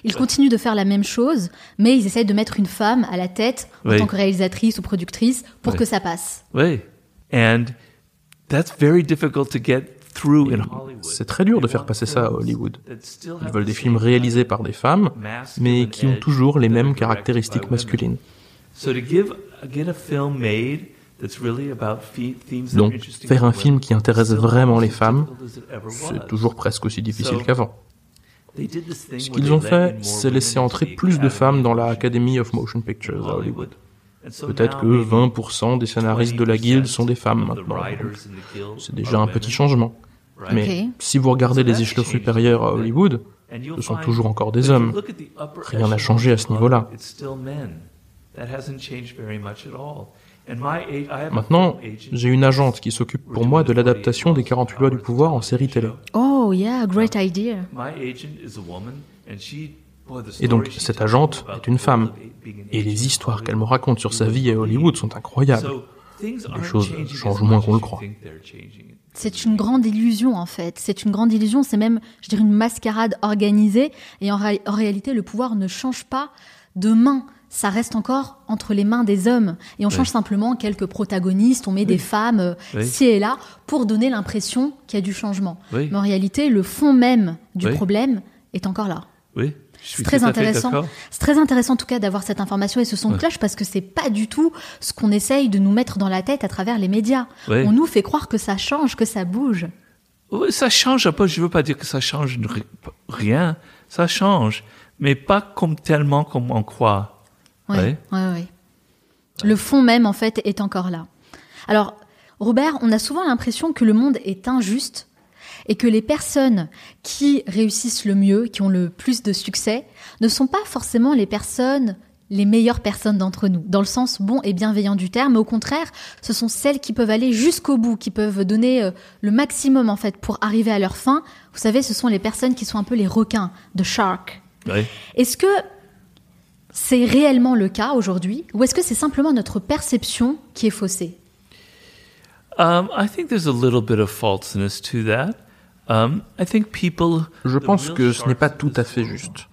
Ils continuent de faire la même chose, mais ils essayent de mettre une femme à la tête en Oui. tant que réalisatrice ou productrice pour Oui. que ça passe. Oui. And that's very difficult to get. C'est très dur de faire passer ça à Hollywood. Ils veulent des films réalisés par des femmes, mais qui ont toujours les mêmes caractéristiques masculines. So to give, get a film made that's really about fe- themes that are Donc, faire un film qui intéresse vraiment les femmes, C'est toujours presque aussi difficile qu'avant. Ce qu'ils ont fait, c'est laisser entrer plus de femmes dans la Academy of Motion Pictures à Hollywood. Peut-être que maybe 20% des scénaristes de la guilde sont des femmes maintenant. C'est déjà un petit changement. Mais si vous regardez les échelons supérieurs à Hollywood, ce sont toujours encore des if you hommes. look at the upper Rien n'a changé à ce niveau-là. Maintenant, j'ai une agente qui s'occupe pour moi de l'adaptation des 48 lois du pouvoir en série télé. Oh, yeah, great idea. My agent is a woman, and she- boy, the Et donc, stories she cette tells agente about est une femme. Et les histoires in qu'elle me raconte sur sa vie à Hollywood sont incroyables. Aren't choses changent moins qu'on le croit. C'est une grande illusion en fait. C'est une grande illusion. C'est même, je dirais, une mascarade organisée. Et en, ré- en réalité, le pouvoir ne change pas de main. Ça reste encore entre les mains des hommes. Et on change simplement quelques protagonistes. On met des femmes euh, Oui. ci et là pour donner l'impression qu'il y a du changement. Mais en réalité, le fond même du problème est encore là. Oui, C'est très intéressant. C'est très intéressant en tout cas d'avoir cette information et ce son de cloche parce que c'est pas du tout ce qu'on essaye de nous mettre dans la tête à travers les médias. Oui. On nous fait croire que ça change, que ça bouge. Oui, ça change un peu. Je veux pas dire que ça change ri- rien. Ça change, mais pas comme tellement comme on croit. Ouais, Ouais. ouais, ouais. Le fond même, en fait, est encore là. Alors, Robert, on a souvent l'impression que le monde est injuste et que les personnes qui réussissent le mieux, qui ont le plus de succès, ne sont pas forcément les personnes les meilleures personnes d'entre nous, dans le sens bon et bienveillant du terme, au contraire, ce sont celles qui peuvent aller jusqu'au bout, qui peuvent donner euh, le maximum en fait pour arriver à leur fin. Vous savez, ce sont les personnes qui sont un peu les requins de Shark. Oui. Est-ce que c'est réellement le cas aujourd'hui ou est-ce que c'est simplement notre perception qui est faussée? Um, I think there's a little bit of falseness to that. Um, I think people. Je pense que ce n'est pas tout à fait juste.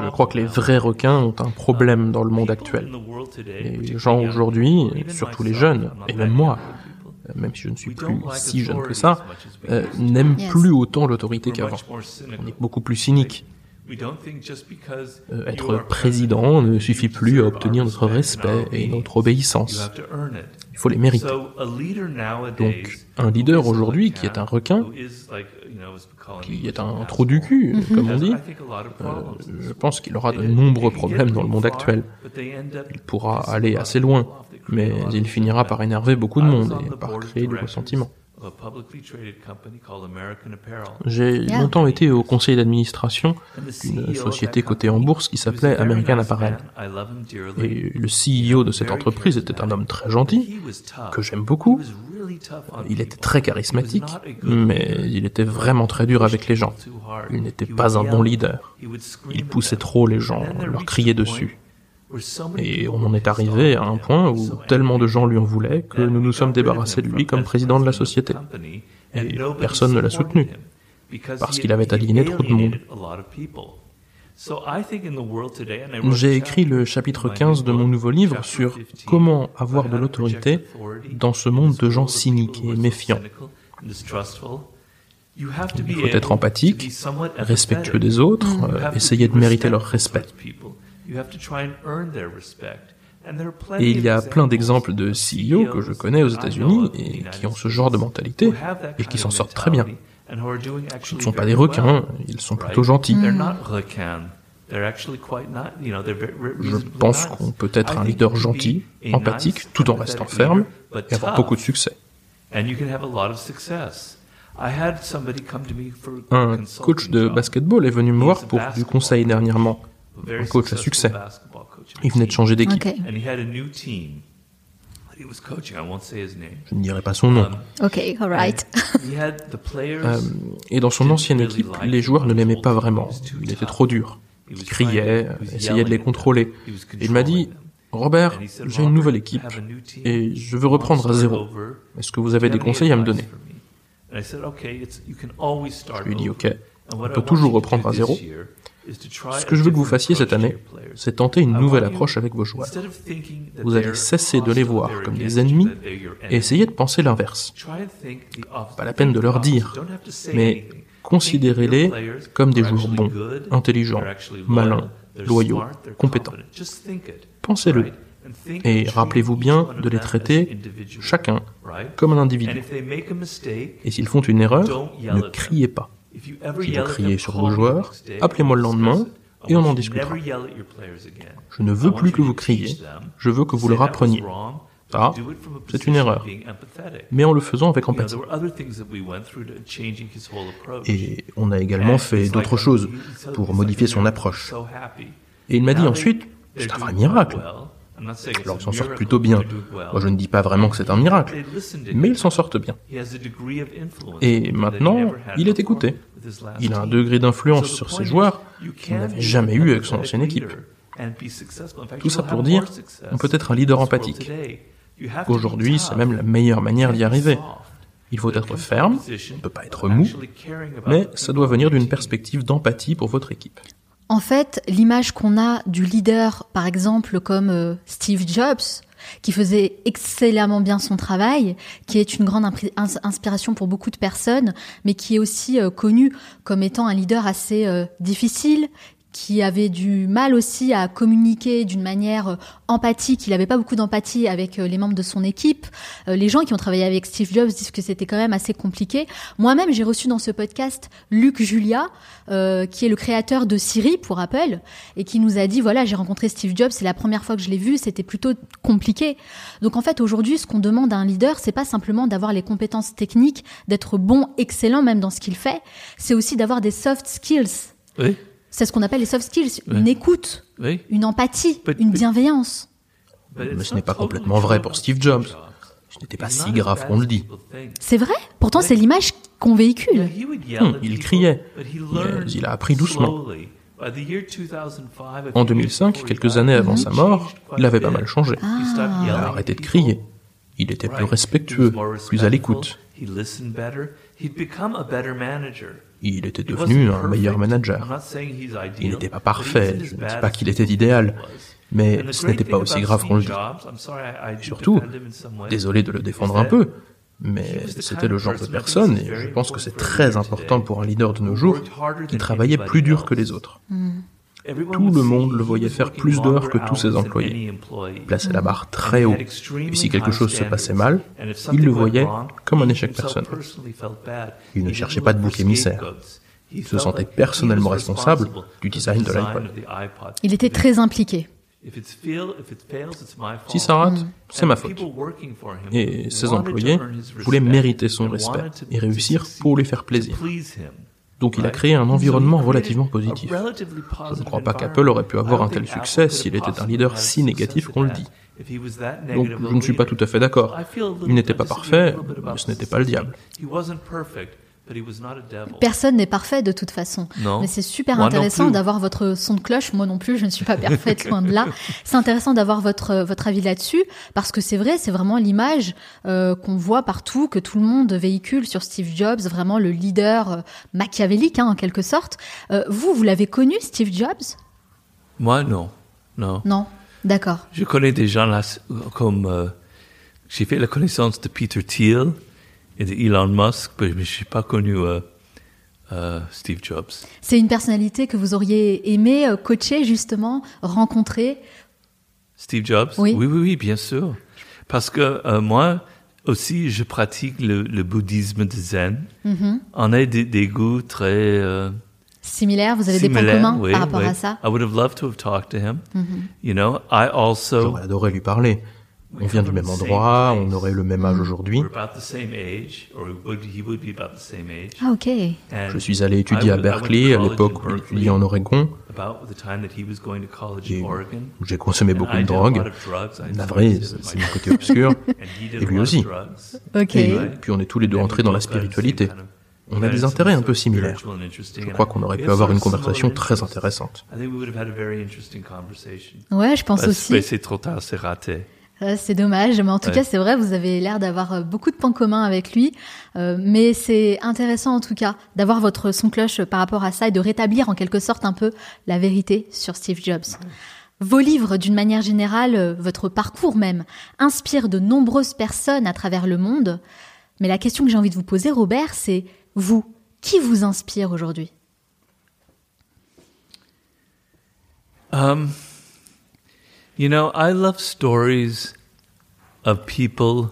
Je crois que les vrais requins ont un problème dans le monde actuel. les gens aujourd'hui, surtout les jeunes, et même moi, euh, même si je ne suis plus si jeune que ça, euh, n'aiment plus autant l'autorité qu'avant. On est beaucoup plus cynique. Euh, être président ne suffit plus à obtenir notre respect et notre obéissance. Il faut les mériter. Donc, un leader aujourd'hui qui est un requin, qui est un trou du cul, comme on dit, euh, je pense qu'il aura de nombreux problèmes dans le monde actuel. far, but they end up Il pourra aller assez loin, mais il finira par énerver beaucoup de monde on et par créer du ressentiment. of a publicly traded company called American Apparel. J'ai longtemps été au conseil d'administration d'une of société cotée en company, bourse qui s'appelait American Apparel. man. I love him dearly. Et le CEO de cette entreprise était un homme très gentil, que j'aime beaucoup. Il était très charismatique, mais il était vraiment très dur avec les gens. Il n'était pas un bon leader. Il poussait trop les gens, leur criait dessus. Et on en est arrivé à un point où tellement de gens lui en voulaient que nous nous sommes débarrassés de lui comme président de la société. Et personne ne l'a soutenu, parce qu'il avait aliéné trop de monde. J'ai écrit le chapitre 15 de mon nouveau livre sur comment avoir de l'autorité dans ce monde de gens cyniques et méfiants. Il faut être empathique, respectueux des autres, euh, essayer de mériter leur respect. Et il y a plein d'exemples de CEO que je connais aux États-Unis et qui ont ce genre de mentalité et qui s'en sortent très bien. Ce ne sont pas des requins, ils sont plutôt gentils. Je pense qu'on peut être un leader gentil, empathique, tout en restant ferme et avoir beaucoup de succès. Un coach de basketball est venu me voir pour du conseil dernièrement. Un coach à succès. Il venait de changer d'équipe. Je ne dirai pas son nom. Ok, alright. Euh, (laughs) et dans son ancienne équipe, les joueurs ne l'aimaient pas vraiment. Il était trop dur. Il criait, essayait de les contrôler. il m'a dit, Robert, j'ai une nouvelle équipe et je veux reprendre à zéro. Est-ce que vous avez des conseils à me donner Je lui ai dit, ok, on peut toujours reprendre à zéro. Ce que je veux que vous fassiez cette année, c'est tenter une nouvelle approche avec vos joueurs. Vous allez cesser de les voir comme des ennemis et essayer de penser l'inverse. Pas la peine de leur dire, mais considérez-les comme des joueurs bons, intelligents, malins, loyaux, compétents. Pensez-le. Et rappelez-vous bien de les traiter chacun comme un individu. Et s'ils font une erreur, ne criez pas. Si vous criez sur vos joueurs, appelez-moi le lendemain et on en discutera. Je ne veux plus que vous criez, je veux que vous leur appreniez. Ah, c'est une erreur. Mais en le faisant avec empathie. Et on a également fait d'autres choses pour modifier son approche. Et il m'a dit ensuite, c'est un vrai miracle. Alors ils s'en sortent plutôt bien. Moi je ne dis pas vraiment que c'est un miracle, mais ils s'en sortent bien. Et maintenant, il est écouté. Il a un degré d'influence sur ses joueurs qu'il n'avait jamais eu avec son ancienne équipe. Tout ça pour dire, on peut être un leader empathique. Aujourd'hui, c'est même la meilleure manière d'y arriver. Il faut être ferme, on ne peut pas être mou, mais ça doit venir d'une perspective d'empathie pour votre équipe. En fait, l'image qu'on a du leader, par exemple, comme euh, Steve Jobs, qui faisait excellemment bien son travail, qui est une grande inspiration pour beaucoup de personnes, mais qui est aussi euh, connu comme étant un leader assez euh, difficile, qui avait du mal aussi à communiquer d'une manière euh, empathique. Il n'avait pas beaucoup d'empathie avec euh, les membres de son équipe. Euh, les gens qui ont travaillé avec Steve Jobs disent que c'était quand même assez compliqué. Moi-même, j'ai reçu dans ce podcast Luc Julia, qui est le créateur de Siri pour Apple, et qui nous a dit voilà, j'ai rencontré Steve Jobs, c'est la première fois que je l'ai vu, c'était plutôt compliqué. Donc en fait, aujourd'hui, ce qu'on demande à un leader, c'est pas simplement d'avoir les compétences techniques, d'être bon, excellent même dans ce qu'il fait, c'est aussi d'avoir des soft skills. Oui. C'est ce qu'on appelle les soft skills, une écoute, une empathie, une bienveillance. Mais ce n'est pas complètement vrai pour Steve Jobs. Ce n'était pas si grave qu'on le dit. C'est vrai Pourtant, c'est l'image qu'on véhicule. Hum, il criait, mais il a appris doucement. En 2005, quelques années avant sa mort, il avait pas mal changé. Ah. Il a arrêté de crier. Il était plus respectueux, plus à l'écoute. Il était devenu un meilleur manager. Il n'était pas parfait, je ne dis pas qu'il était idéal, mais ce n'était pas aussi grave qu'on le dit. surtout, désolé de le défendre un peu, mais c'était le genre de personne, et je pense que c'est très important pour un leader de nos jours, qui travaillait plus dur que les autres. Hmm. Tout le monde le voyait faire plus d'heures que tous ses employés. Il plaçait la barre très haut. Et si quelque chose se passait mal, il le voyait comme un échec personnel. Il ne cherchait pas de bouc émissaire. Il se sentait personnellement responsable du design de l'iPod. Il était très impliqué. Si ça rate, c'est ma faute. Et ses employés voulaient mériter son respect et réussir pour lui faire plaisir. Donc il a créé un environnement relativement positif. Je ne crois pas qu'Apple aurait pu avoir un tel succès s'il était un leader si négatif qu'on le dit. Donc je ne suis pas tout à fait d'accord. Il n'était pas parfait, mais ce n'était pas le diable. Personne n'est parfait de toute façon. Non. Mais c'est super Moi intéressant d'avoir votre son de cloche. Moi non plus, je ne suis pas parfaite, loin de là. C'est intéressant d'avoir votre, votre avis là-dessus, parce que c'est vrai, c'est vraiment l'image euh, qu'on voit partout, que tout le monde véhicule sur Steve Jobs, vraiment le leader euh, machiavélique, hein, en quelque sorte. Euh, vous, vous l'avez connu, Steve Jobs? Moi, non. Non. Non D'accord. Je connais des gens là, comme. euh, j'ai fait la connaissance de Peter Thiel et de Elon Musk, mais je ne suis pas connu euh, euh, Steve Jobs. C'est une personnalité que vous auriez aimé euh, coacher, justement, rencontrer Steve Jobs? Oui. oui, oui, oui, bien sûr. Parce que euh, moi aussi, je pratique le, le bouddhisme de Zen. Mhm. On a des, des goûts très euh, similaires? Vous avez des points communs oui, par rapport oui. à ça? I would have loved to have talked to him. Mhm. You know, I also. J'aurais adoré lui parler. On vient du même endroit, on aurait le même âge aujourd'hui. We're about the same age, or we would, he would be about the same age. Ah, ok. Je suis allé étudier I à Berkeley à l'époque où étudiait en Oregon. J'ai consommé beaucoup de drogue. Navré, c'est my- mon côté obscur. (laughs) And he did Et a lui lot of aussi. drugs. Ok. Et puis on est tous les deux entrés dans la spiritualité. On a des intérêts un peu similaires. Je crois qu'on aurait pu avoir une conversation très intéressante. Ouais, je pense aussi. Mais c'est trop tard, c'est raté. C'est dommage, mais en tout Ouais. cas, c'est vrai, vous avez l'air d'avoir euh, beaucoup de points communs avec lui. Euh, mais c'est intéressant, en tout cas, d'avoir votre son cloche par rapport à ça et de rétablir en quelque sorte un peu la vérité sur Steve Jobs. Vos livres, d'une manière générale, euh, votre parcours même, inspirent de nombreuses personnes à travers le monde. Mais la question que j'ai envie de vous poser, Robert, c'est vous, qui vous inspire aujourd'hui? Um, you know, I love stories of people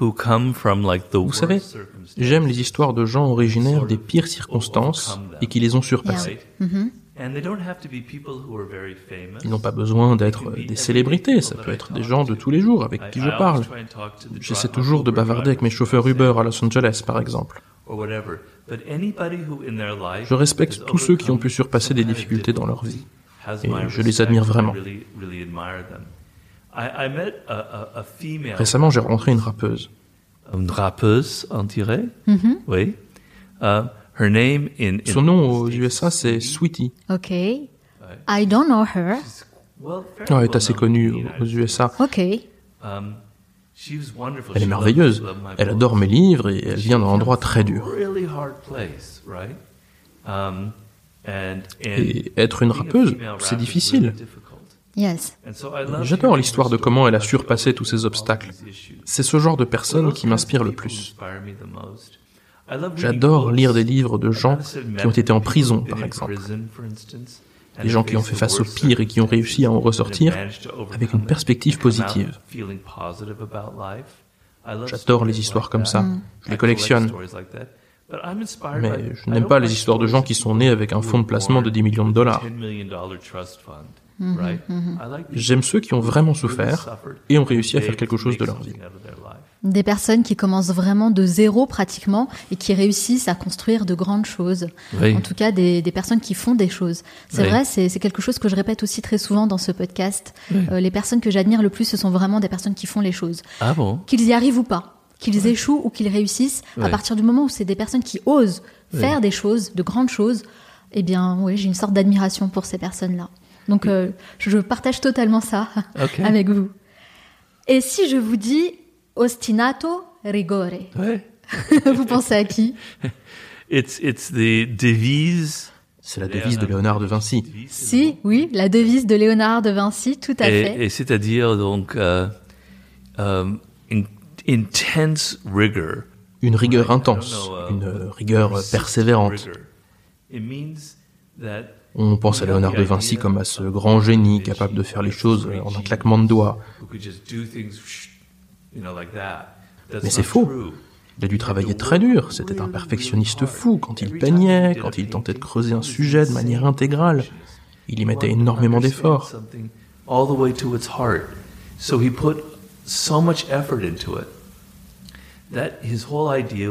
who come from like the Vous worst savez, circumstances. J'aime les histoires de gens originaires des pires circonstances et qui les ont surpassées. Right? And they don't have to be people who are very famous. Ils n'ont pas besoin d'être des célébrités, ça peut être des gens de tous les jours avec qui je parle. J'essaie toujours de bavarder avec mes chauffeurs Uber à Los Angeles, par exemple. Je respecte tous ceux qui ont pu surpasser des difficultés dans leur vie. Et je les admire vraiment. Récemment, j'ai rencontré une rappeuse. Une rappeuse, on dirait. Oui. Uh, her name in, in Son nom aux USA, c'est Sweetie. Ok. I don't know her. Elle est assez connue aux USA. Ok. Um, she was wonderful. Elle est She merveilleuse. Elle books. adore mes livres et elle vient d'un endroit très dur. Really hard place, right? Um, Et être une being a rappeuse, c'est difficile. difficult. Yes. J'adore l'histoire de comment elle a surpassé tous ces obstacles. C'est ce genre de personnes Those qui m'inspirent le plus. inspire me the most. I love reading J'adore books. lire des livres de gens qui ont été en people prison, par in exemple. Des gens qui ont faced fait the face au worst pire et qui ont réussi à en ressortir avec une it perspective positive. J'adore les stories histoires like comme that. ça. Je I les collect collectionne. Mais by- je n'aime pas les like histoires de gens qui sont nés avec un fonds de placement de born 10 millions de dollars. $10 million trust fund, right? I like people J'aime ceux qui ont vraiment souffert et ont and réussi à faire quelque chose de leur vie. Des personnes qui commencent vraiment de zéro pratiquement et qui réussissent à construire de grandes choses. Oui. En tout cas, des, des personnes qui font des choses. C'est Oui. vrai, c'est c'est quelque chose que je répète aussi très souvent dans ce podcast. Oui. Euh, les personnes que j'admire le plus, ce sont vraiment des personnes qui font les choses. Ah bon? Qu'ils y arrivent ou pas, qu'ils échouent ou qu'ils réussissent, à partir du moment où c'est des personnes qui osent faire des choses, de grandes choses, eh bien, oui, j'ai une sorte d'admiration pour ces personnes-là. Donc, euh, je partage totalement ça (laughs) avec vous. Et si je vous dis ostinato rigore, Ouais. (laughs) vous pensez à qui? (laughs) It's, it's the devise. C'est la devise de Léonard de Vinci. Si, oui, la devise de Léonard de Vinci, tout à fait. Et, c'est-à-dire donc euh, rigor. Une rigueur intense, uh, une rigueur persévérante. rigor. It means that On pense à Léonard de Vinci comme à ce grand génie capable de faire les choses en un claquement de doigts. Mais c'est faux. Il a dû travailler très dur, c'était un perfectionniste fou quand il peignait, quand il tentait de creuser un sujet de manière intégrale. Il y mettait énormément d'efforts. So much effort into it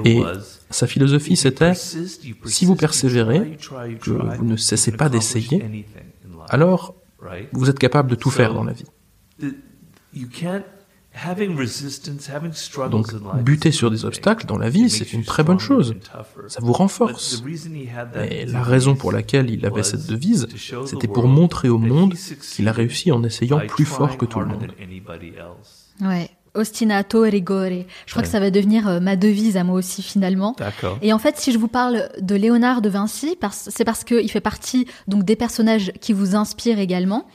Et was sa philosophie c'était, si vous persévérez, que vous ne cessez pas d'essayer, alors vous êtes capable de tout faire dans la vie. Donc, buter sur des obstacles dans la vie, c'est une très bonne chose. Ça vous renforce. Et la raison pour laquelle il avait cette devise, c'était pour montrer au monde qu'il a réussi en essayant plus fort que tout le monde. Ouais. Ostinato rigore. Je crois que ça va devenir euh, ma devise à moi aussi finalement. D'accord. Et en fait, si je vous parle de Léonard de Vinci, c'est parce qu'il fait partie donc des personnages qui vous inspirent également.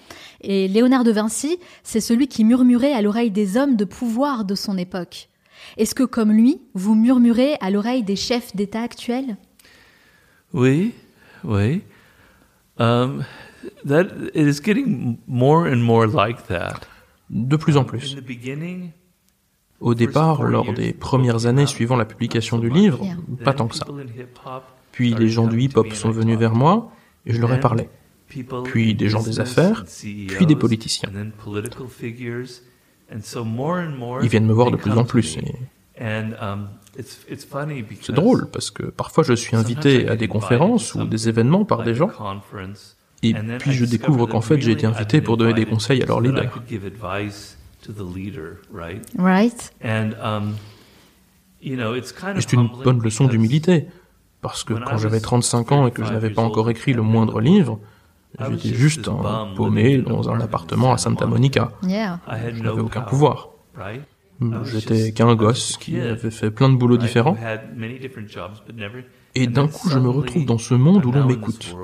Et Léonard de Vinci, c'est celui qui murmurait à l'oreille des hommes de pouvoir de son époque. Est-ce que, comme lui, vous murmurez à l'oreille des chefs d'État actuels? Oui, oui. Um, that it is getting more and more like that. De plus en plus. Au départ, lors des premières années suivant la publication du livre, pas tant que ça. Puis les gens du hip-hop sont venus vers moi et je leur ai parlé. Puis des gens des affaires, puis des politiciens. Ils viennent me voir de plus en plus. et um, C'est drôle parce que parfois je suis invité à des conférences ou des événements par des gens et puis je découvre qu'en fait j'ai été invité pour donner des conseils à leur leader. Right? Et c'est une bonne leçon d'humilité parce que quand j'avais 35 ans et que je n'avais pas encore écrit le moindre livre, j'étais juste un paumé dans un appartement à Santa Monica. Yeah. Je n'avais aucun pouvoir. J'étais qu'un gosse qui avait fait plein de boulots différents et d'un coup je me retrouve dans ce monde où l'on m'écoute.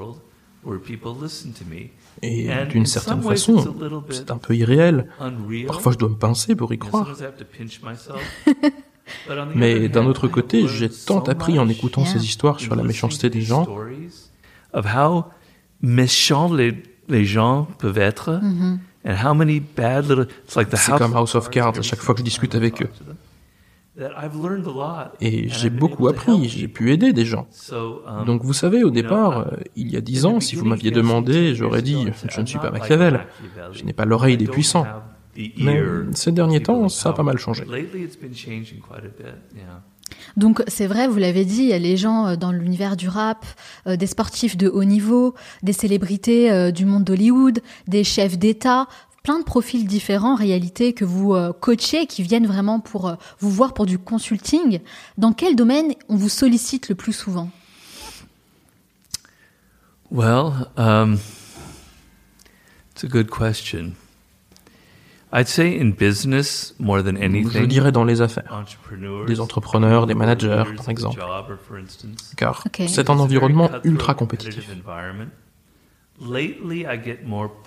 Et d'une certaine façon, c'est un peu irréel. Parfois je dois me pincer pour y croire. (laughs) Mais d'un autre côté, j'ai tant appris en écoutant ces histoires sur la méchanceté des gens. Of how méchants les, les gens peuvent être. And how many bad little, it's like the C'est comme House of Cards à chaque fois que je discute avec eux. Et j'ai beaucoup appris, j'ai pu aider des gens. Donc vous savez, au départ, euh, il y a dix ans, si vous m'aviez demandé, j'aurais dit, je ne suis pas Machiavel, je n'ai pas l'oreille des puissants. Mais ces derniers temps, ça a pas mal changé. Donc c'est vrai, vous l'avez dit, il y a les gens euh, dans l'univers du rap, euh, des sportifs de haut niveau, des célébrités euh, du monde d'Hollywood, des chefs d'État, plein de profils différents en réalité que vous euh, coachez, qui viennent vraiment pour euh, vous voir pour du consulting. Dans quel domaine on vous sollicite le plus souvent? Well, um, it's a good question. I'd say in business more than Je anything. dirais dans les affaires. entrepreneurs, Des entrepreneurs, des managers, par exemple. jobber, for instance. Car c'est un environnement ultra compétitif.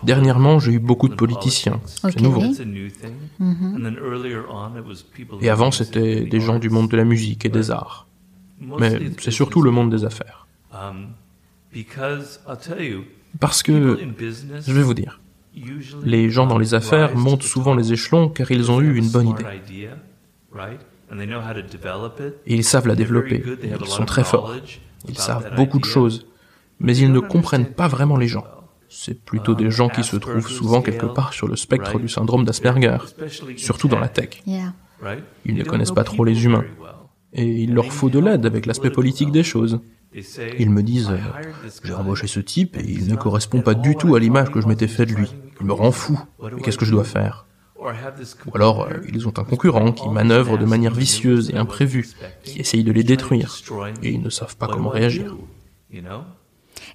Dernièrement, j'ai eu beaucoup de politiciens. Ok. C'est nouveau. Mhm. Et avant, c'était des gens du monde de la musique et des arts. Mais c'est surtout le monde des affaires. Parce que, je vais vous dire, les gens dans les affaires montent souvent les échelons car ils ont eu une bonne idée. Et ils savent la développer. Ils sont très forts. Ils savent beaucoup de choses. Mais ils ne comprennent pas vraiment les gens. C'est plutôt des gens qui se trouvent souvent quelque part sur le spectre du syndrome d'Asperger, surtout dans la tech. Ils ne connaissent pas trop les humains. Et il leur faut de l'aide avec l'aspect politique des choses. Ils me disent, euh, j'ai embauché ce type et il ne correspond pas du tout à l'image que je m'étais fait de lui. Il me rend fou. Mais qu'est-ce que je dois faire? Ou alors, euh, ils ont un concurrent qui manœuvre de manière vicieuse et imprévue, qui essaye de les détruire, et ils ne savent pas comment réagir.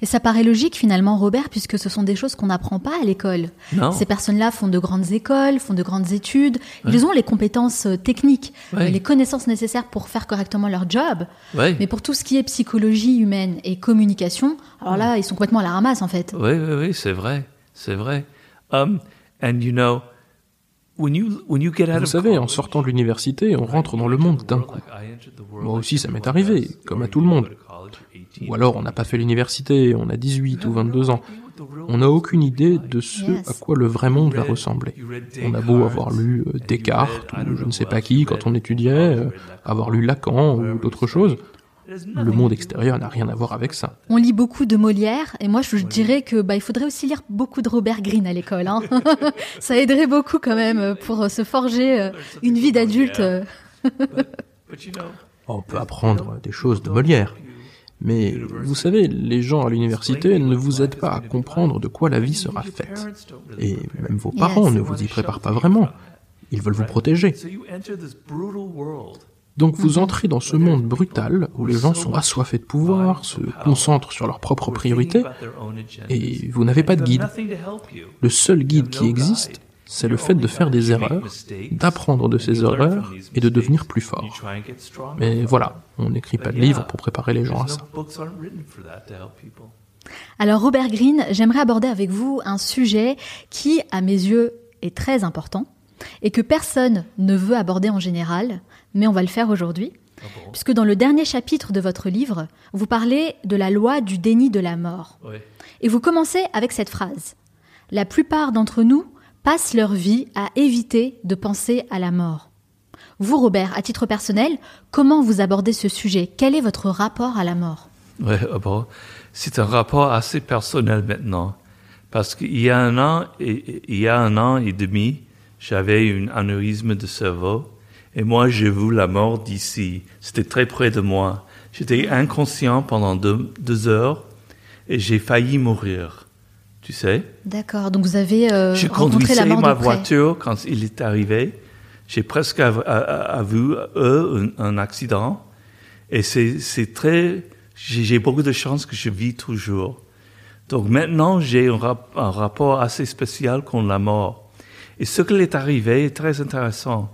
Et ça paraît logique finalement, Robert, puisque ce sont des choses qu'on n'apprend pas à l'école. Non. Ces personnes-là font de grandes écoles, font de grandes études, ils ont les compétences euh, techniques, Ouais. les connaissances nécessaires pour faire correctement leur job. Ouais. Mais pour tout ce qui est psychologie humaine et communication, alors là, ils sont complètement à la ramasse en fait. Oui, oui, oui, c'est vrai, c'est vrai. Um, and you know, when you when you get out Vous of savez, en sortant de l'université, on rentre dans le monde d'un coup. Moi aussi, ça m'est arrivé, comme à tout le monde. Ou alors, on n'a pas fait l'université, on a 18 ou 22 ans. On n'a aucune idée de ce à quoi le vrai monde va ressembler. On a beau avoir lu euh, Descartes ou je ne sais pas qui quand on étudiait, euh, avoir lu Lacan ou d'autres choses, le monde extérieur n'a rien à voir avec ça. On lit beaucoup de Molière, et moi je dirais que bah, il faudrait aussi lire beaucoup de Robert Greene à l'école. Hein. (laughs) ça aiderait beaucoup quand même euh, pour se forger une vie d'adulte. On peut apprendre des choses de Molière. Mais vous savez, les gens à l'université ne vous aident pas à comprendre de quoi la vie sera faite. Et même vos parents. ne vous y préparent pas vraiment. Ils veulent vous protéger. Donc vous entrez dans ce monde brutal où les gens sont assoiffés de pouvoir, se concentrent sur leurs propres priorités, et vous n'avez pas de guide. Le seul guide qui existe, c'est le fait de faire des erreurs, d'apprendre de ces erreurs et de devenir plus fort. Mais voilà, on n'écrit pas de livre pour préparer les gens à ça. Alors Robert Greene, j'aimerais aborder avec vous un sujet qui, à mes yeux, est très important et que personne ne veut aborder en général, mais on va le faire aujourd'hui. Puisque dans le dernier chapitre de votre livre, vous parlez de la loi du déni de la mort. Et vous commencez avec cette phrase. La plupart d'entre nous passent leur vie à éviter de penser à la mort. Vous, Robert, à titre personnel, comment vous abordez ce sujet? Quel est votre rapport à la mort? Ouais, ah c'est un rapport assez personnel maintenant. Parce qu'il y a un an et, il y a un an et demi, j'avais un anévrisme de cerveau. Et moi, j'ai vu la mort d'ici. C'était très près de moi. J'étais inconscient pendant deux heures et j'ai failli mourir. Tu sais? D'accord, donc vous avez euh, Je rencontré la mort ma près. voiture quand il est arrivé. J'ai presque av- vu eux un, un accident. Et c'est très. J'ai beaucoup de chance que je vis toujours. Donc maintenant, j'ai un, rap- un rapport assez spécial contre la mort. Et ce qui est arrivé est très intéressant.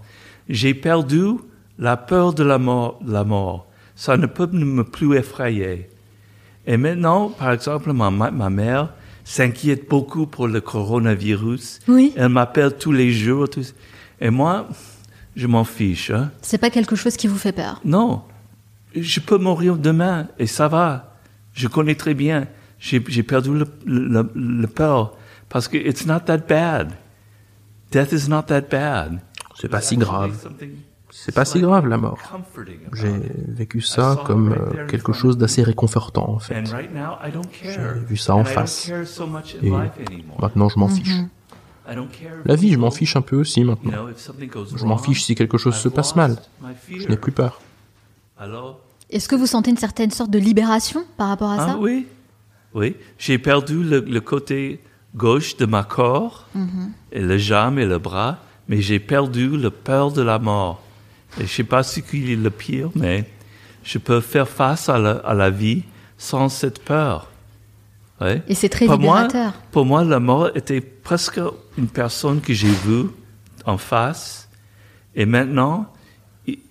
J'ai perdu la peur de la mort. La mort. Ça ne peut me plus effrayer. Et maintenant, par exemple, ma mère s'inquiète beaucoup pour le coronavirus. Oui. Elle m'appelle tous les jours. tout- Et moi, je m'en fiche. hein. C'est pas quelque chose qui vous fait peur? Non, je peux mourir demain et ça va. Je connais très bien. J'ai j'ai perdu le, le, le peur parce que it's not that bad. Death is not that bad. C'est pas si grave. C'est pas si grave la mort. J'ai vécu ça comme euh, quelque chose d'assez réconfortant en fait. J'ai vu ça en face. Et maintenant je m'en fiche. La vie, je m'en fiche un peu aussi maintenant. Je m'en fiche si quelque chose se passe mal. Je n'ai plus peur. Est-ce que vous sentez une certaine sorte de libération par rapport à Ah ça? oui, oui. J'ai perdu le, le côté gauche de ma corps, et le jambe et le bras, mais j'ai perdu le peur de la mort. Et je sais pas ce qui est le pire, mais je peux faire face à la, à la vie sans cette peur. Ouais. Et c'est très Pour moi, libérateur. pour moi, la mort était presque une personne que j'ai vue en face. Et maintenant,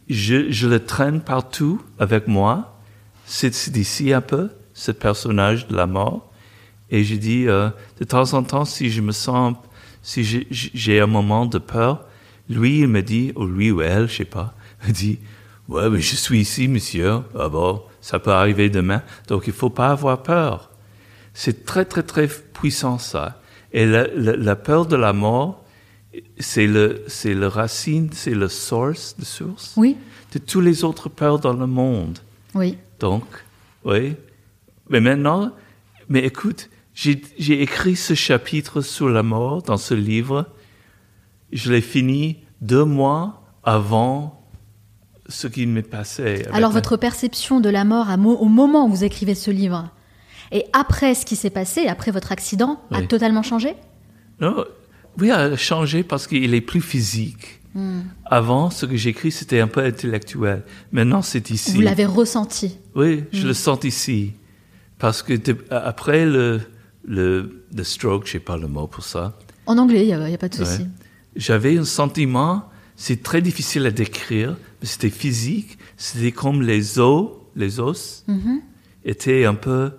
je, je le traîne partout avec moi. C'est d'ici un peu, ce personnage de la mort. Et je dis, euh, de temps en temps, si je me sens, si j'ai un moment de peur, lui, il me dit, ou lui ou elle, je sais pas, me dit, ouais, mais je suis ici, monsieur. Ah bon, ça peut arriver demain. Donc, il faut pas avoir peur. C'est très, très, très puissant, ça. Et la, la- la peur de la mort, c'est le, c'est le racine, c'est le source, de source? Oui, de tous les autres peurs dans le monde. oui. Donc, oui. Mais maintenant, mais écoute, j'ai j'ai écrit ce chapitre sur la mort dans ce livre. Je l'ai fini deux mois avant ce qui m'est passé. Alors ma- votre perception de la mort à mo- au moment où vous écrivez ce livre et après ce qui s'est passé, après votre accident, a totalement changé? Non, oui, a changé parce qu'il est plus physique. Hmm. Avant, ce que j'écris, c'était un peu intellectuel. Maintenant, c'est ici. Vous l'avez ressenti? Oui, Hmm. je le sens ici. Parce que de- après le, le, le stroke, je sais pas le mot pour ça, En anglais, il n'y a, pas de souci. Ouais. J'avais un sentiment, c'est très difficile à décrire, mais c'était physique, c'était comme les os, les os Mhm. étaient un peu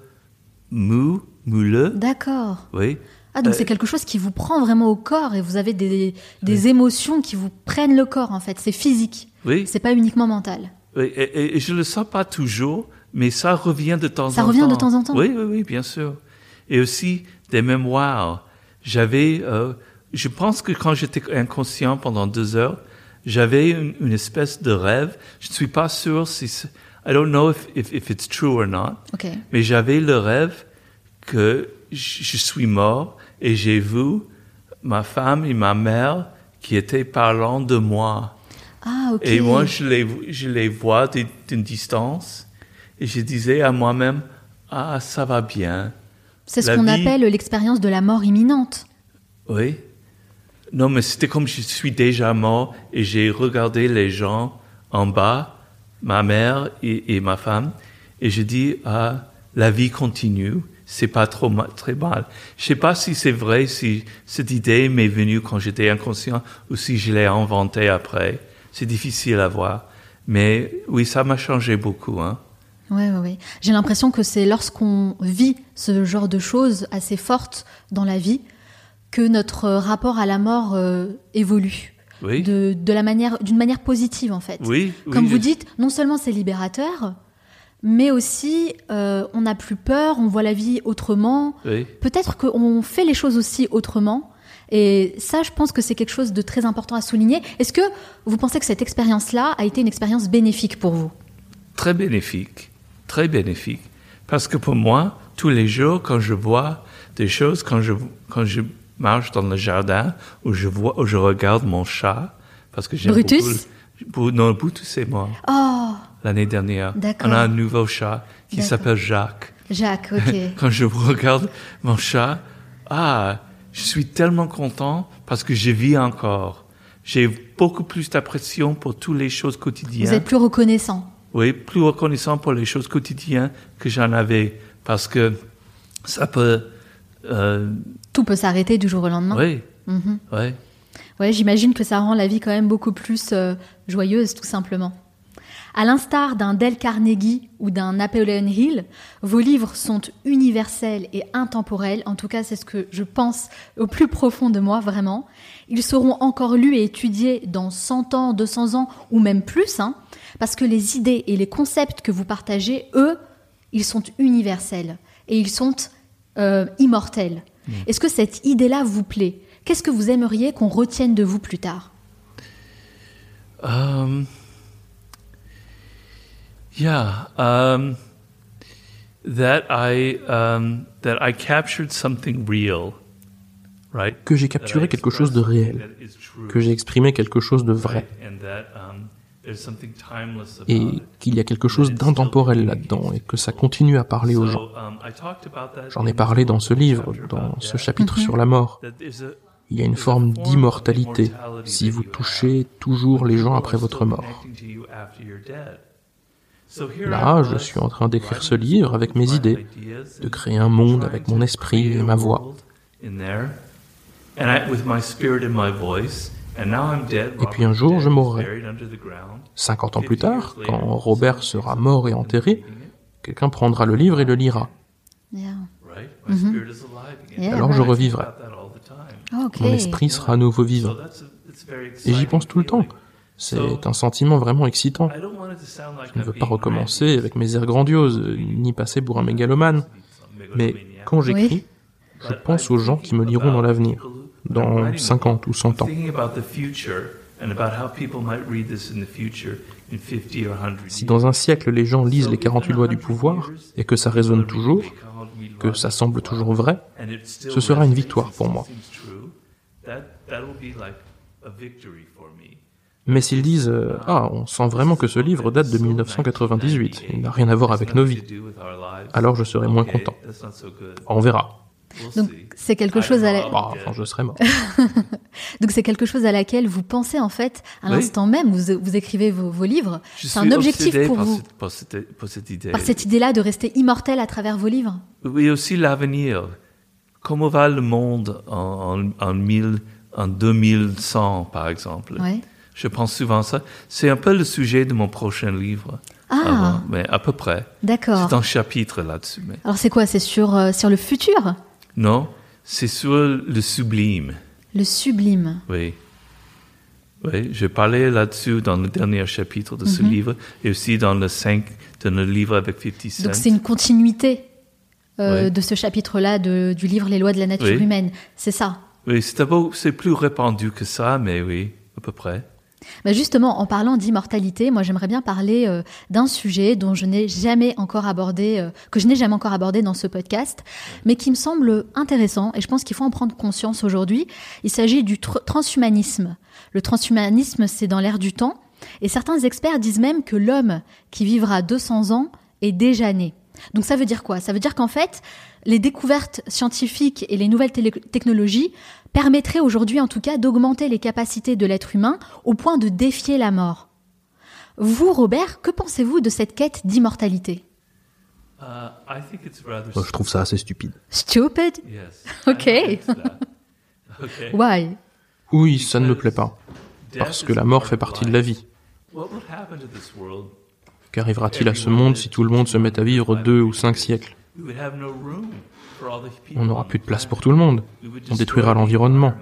mous, mouleux, D'accord. oui. Ah, donc Euh, c'est quelque chose qui vous prend vraiment au corps et vous avez des, des émotions qui vous prennent le corps en fait. C'est physique. Oui, C'est pas uniquement mental. oui et, et- et je le sens pas toujours, mais ça revient de temps Ça en revient temps. de temps en temps Oui, oui, oui, bien sûr. Et aussi des mémoires. J'avais, euh, je pense que quand j'étais inconscient pendant deux heures, j'avais une, une espèce de rêve. Je ne suis pas sûr si, c'est- I don't know if, if, if it's true or not, Ok. mais j'avais le rêve que je, je suis mort et j'ai vu ma femme et ma mère qui étaient parlant de moi. Ah, ok. Et moi, je les, je les vois d'une distance et je disais à moi-même, ah, ça va bien. C'est ce qu'on appelle l'expérience de la mort imminente. Oui. Non, mais c'était comme je suis déjà mort et j'ai regardé les gens en bas, ma mère et, ma femme, et je dis, ah, la vie continue, c'est pas trop très mal. Je sais pas si c'est vrai, si cette idée m'est venue quand j'étais inconscient ou si je l'ai inventée après. C'est difficile à voir. Mais oui, ça m'a changé beaucoup, hein. Ouais, ouais, ouais. J'ai l'impression que c'est lorsqu'on vit ce genre de choses assez fortes dans la vie que notre rapport à la mort euh, évolue. Oui. De, de la manière, d'une manière positive en fait. Oui, oui, Comme vous je- dites, non seulement c'est libérateur, mais aussi euh, on n'a plus peur, on voit la vie autrement. Peut-être qu'on fait les choses aussi autrement. Et ça, je pense que c'est quelque chose de très important à souligner. Est-ce que vous pensez que cette expérience-là a été une expérience bénéfique pour vous? Très bénéfique, très bénéfique. Parce que pour moi, tous les jours, quand je vois des choses, quand je, quand je marche dans le jardin, où je vois, où je regarde mon chat, parce que j'aime Brutus? beaucoup... Non, Brutus est mort Oh, l'année dernière. On a un nouveau chat qui s'appelle Jacques. Jacques, (laughs) ok. Quand je regarde mon chat, ah, je suis tellement content parce que je vis encore. J'ai beaucoup plus d'appréciation pour toutes les choses quotidiennes. Vous êtes plus reconnaissant. Oui, plus reconnaissant pour les choses quotidiennes que j'en avais. Parce que ça peut. Euh, Tout peut s'arrêter du jour au lendemain. oui, Mhm. oui. Ouais, j'imagine que ça rend la vie quand même beaucoup plus euh, joyeuse, tout simplement. À l'instar d'un Dale Carnegie ou d'un Napoleon Hill, vos livres sont universels et intemporels. En tout cas, c'est ce que je pense au plus profond de moi, vraiment. Ils seront encore lus et étudiés dans 100 ans, 200 ans ou même plus, hein, parce que les idées et les concepts que vous partagez, eux, ils sont universels et ils sont euh, immortels. Est-ce que cette idée-là vous plaît? Qu'est-ce que vous aimeriez qu'on retienne de vous plus tard? Um, yeah, um, that I um, that I captured something real, right? Que j'ai capturé quelque chose de réel, que j'ai exprimé quelque chose de vrai, et qu'il y a quelque chose d'intemporel là-dedans, et que ça continue à parler aux gens. J'en ai parlé dans ce livre, dans ce chapitre sur la mort. Il y a une forme d'immortalité si vous touchez toujours les gens après votre mort. Là, je suis en train d'écrire ce livre avec mes idées, de créer un monde avec mon esprit et ma voix. Et puis un jour, je mourrai. 50 ans plus tard, quand Robert sera mort et enterré, quelqu'un prendra le livre et le lira. Yeah. Mhm. Yeah, Alors je revivrai. Mon esprit sera à nouveau vivant. Et j'y pense tout le temps. C'est un sentiment vraiment excitant. Je ne veux pas recommencer avec mes airs grandioses, ni passer pour un mégalomane. Mais quand j'écris, je pense aux gens qui me liront dans l'avenir, dans 50 ou 100 ans. Si dans un siècle les gens lisent les 48 lois du pouvoir et que ça résonne toujours, que ça semble toujours vrai, ce sera une victoire pour moi. Mais s'ils disent euh, Ah, on sent vraiment que ce livre date de 1998, il n'a rien à voir avec nos vies, alors je serai moins content. On verra. Donc c'est quelque chose à la... Bah, enfin, je serai mort. (laughs) donc c'est quelque chose à laquelle vous pensez en fait à Oui. l'instant même. Vous, vous écrivez vos, vos livres. C'est un objectif pour par vous, cette- par cette, par cette idée. par cette idée-là de rester immortel à travers vos livres. Oui, aussi l'avenir. Comment va le monde en, en, en, 1000 en 2100, par exemple? Ouais. Je pense souvent à ça. C'est un peu le sujet de mon prochain livre. Ah, avant, mais à peu près. d'accord. C'est un chapitre là-dessus. Mais... Alors c'est quoi? C'est sur euh, sur le futur, Non, c'est sur le sublime. le sublime. Oui. Oui, j'ai parlé là-dessus dans le dernier chapitre de ce Mhm. livre et aussi dans le 5, dans le livre avec 50 Cent. Donc c'est une continuité euh, de ce chapitre-là de- du livre Les lois de la nature Oui. humaine. C'est ça. Oui, c'est plus répandu que ça, mais oui, à peu près. Bah justement, en parlant d'immortalité, moi j'aimerais bien parler euh, d'un sujet dont je n'ai jamais encore abordé, euh, que je n'ai jamais encore abordé dans ce podcast, mais qui me semble intéressant et je pense qu'il faut en prendre conscience aujourd'hui. Il s'agit du tr- transhumanisme. Le transhumanisme, c'est dans l'ère du temps et certains experts disent même que l'homme qui vivra 200 ans est déjà né. Donc ça veut dire quoi? Ça veut dire qu'en fait, les découvertes scientifiques et les nouvelles technologies permettraient aujourd'hui en tout cas d'augmenter les capacités de l'être humain au point de défier la mort. Vous, Robert, que pensez-vous de cette quête d'immortalité? Uh, Moi, je trouve ça assez stupide. Stupid? Yes. (laughs) (laughs) Ok. Why? Oui, ça ne me plaît pas. Parce que la mort fait partie de la vie. What would happen to this world? Qu'arrivera-t-il à ce monde si tout le monde se met à vivre deux ou cinq siècles? On n'aura plus de place pour tout le monde. On détruira l'environnement.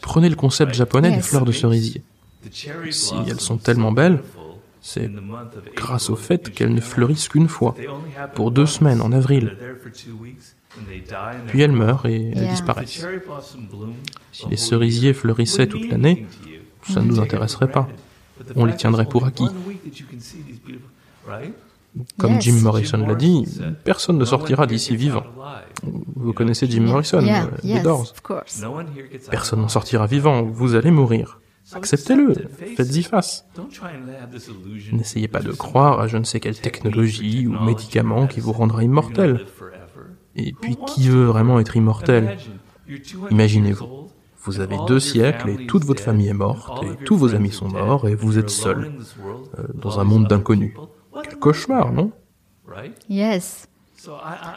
Prenez le concept japonais des fleurs de cerisier. Si elles sont tellement belles, C'est grâce au fait qu'elles ne fleurissent qu'une fois, pour deux semaines en avril. Puis elles meurent et elles Yeah. Disparaissent. Si les cerisiers fleurissaient toute l'année, ça ne nous intéresserait pas. On les tiendrait pour acquis. Comme. Jim Morrison l'a dit, personne ne "No one sortira d'ici vivant. out alive." Vous connaissez Jim Morrison, Yeah, euh, Doors. Personne n'en sortira vivant, vous allez mourir. Acceptez-le, faites-y face. N'essayez pas de croire à je ne sais quelle technologie ou médicament qui vous rendra immortel. Et puis qui veut vraiment être immortel? Imaginez-vous, vous avez deux siècles et toute votre famille est morte et tous vos amis sont morts et vous êtes seul euh, dans un monde d'inconnus. Quel cauchemar, non? Yes.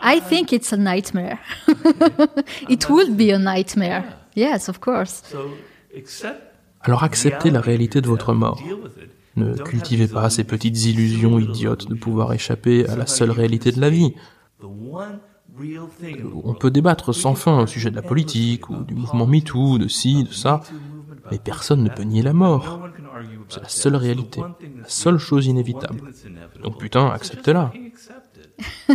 I think it's a nightmare. (laughs) It would be a nightmare. Yes, of course. Alors acceptez la réalité de votre mort. Ne cultivez pas ces petites illusions idiotes de pouvoir échapper à la seule réalité de la vie. On peut débattre sans fin au sujet de la politique, ou du mouvement MeToo, de ci, de ça, mais personne ne peut nier la mort. C'est la seule réalité, la seule chose inévitable. Donc putain, acceptez-la. (laughs)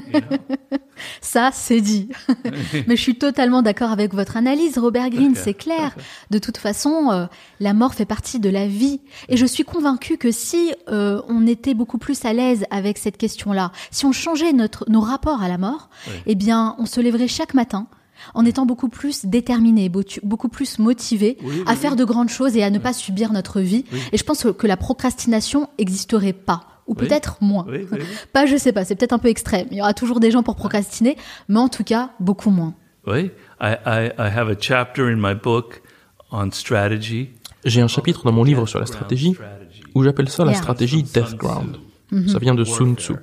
Ça, c'est dit. (laughs) Mais je suis totalement d'accord avec votre analyse, Robert Greene, c'est clair. De toute façon, euh, la mort fait partie de la vie. Et je suis convaincue que si euh, on était beaucoup plus à l'aise avec cette question-là, si on changeait notre, nos rapports à la mort, eh bien, on se lèverait chaque matin en étant beaucoup plus déterminé, beaucoup plus motivé à faire de grandes choses et à ne pas subir notre vie. Et je pense que la procrastination n'existerait pas ou peut-être moins. Oui, oui, oui. Pas, je sais pas, c'est peut-être un peu extrême. Il y aura toujours des gens pour procrastiner, mais en tout cas, beaucoup moins. Oui, I, I, I have a chapter in my book on strategy. J'ai un chapitre dans mon livre sur la stratégie où j'appelle ça la Yeah. stratégie Death Ground. Ça vient de Sun Tzu.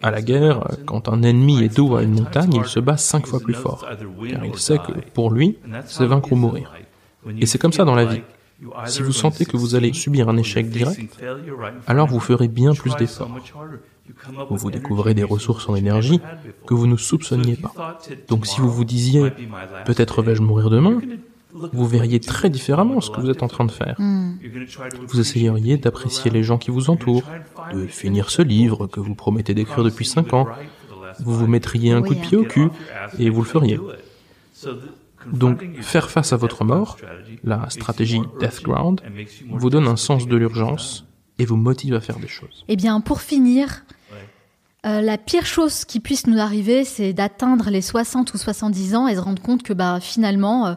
À la guerre, quand un ennemi est dos à une montagne, il se bat cinq fois plus fort, car il sait que pour lui, c'est vaincre ou mourir. Et c'est comme ça dans la vie. Si vous sentez que vous allez subir un échec direct, alors vous ferez bien plus d'efforts. Vous vous découvrez des ressources en énergie que vous ne soupçonniez pas. Donc si vous vous disiez peut-être vais-je mourir demain, vous verriez très différemment ce que vous êtes en train de faire. Vous essayeriez d'apprécier les gens qui vous entourent, de finir ce livre que vous promettez d'écrire depuis cinq ans. Vous vous mettriez un coup de pied au cul et vous le feriez. Donc, faire face à votre mort, la stratégie Death Ground, vous donne un sens de l'urgence et vous motive à faire des choses. Eh bien, pour finir, euh, la pire chose qui puisse nous arriver, c'est d'atteindre les 60 ou 70 ans et se rendre compte que bah, finalement, euh,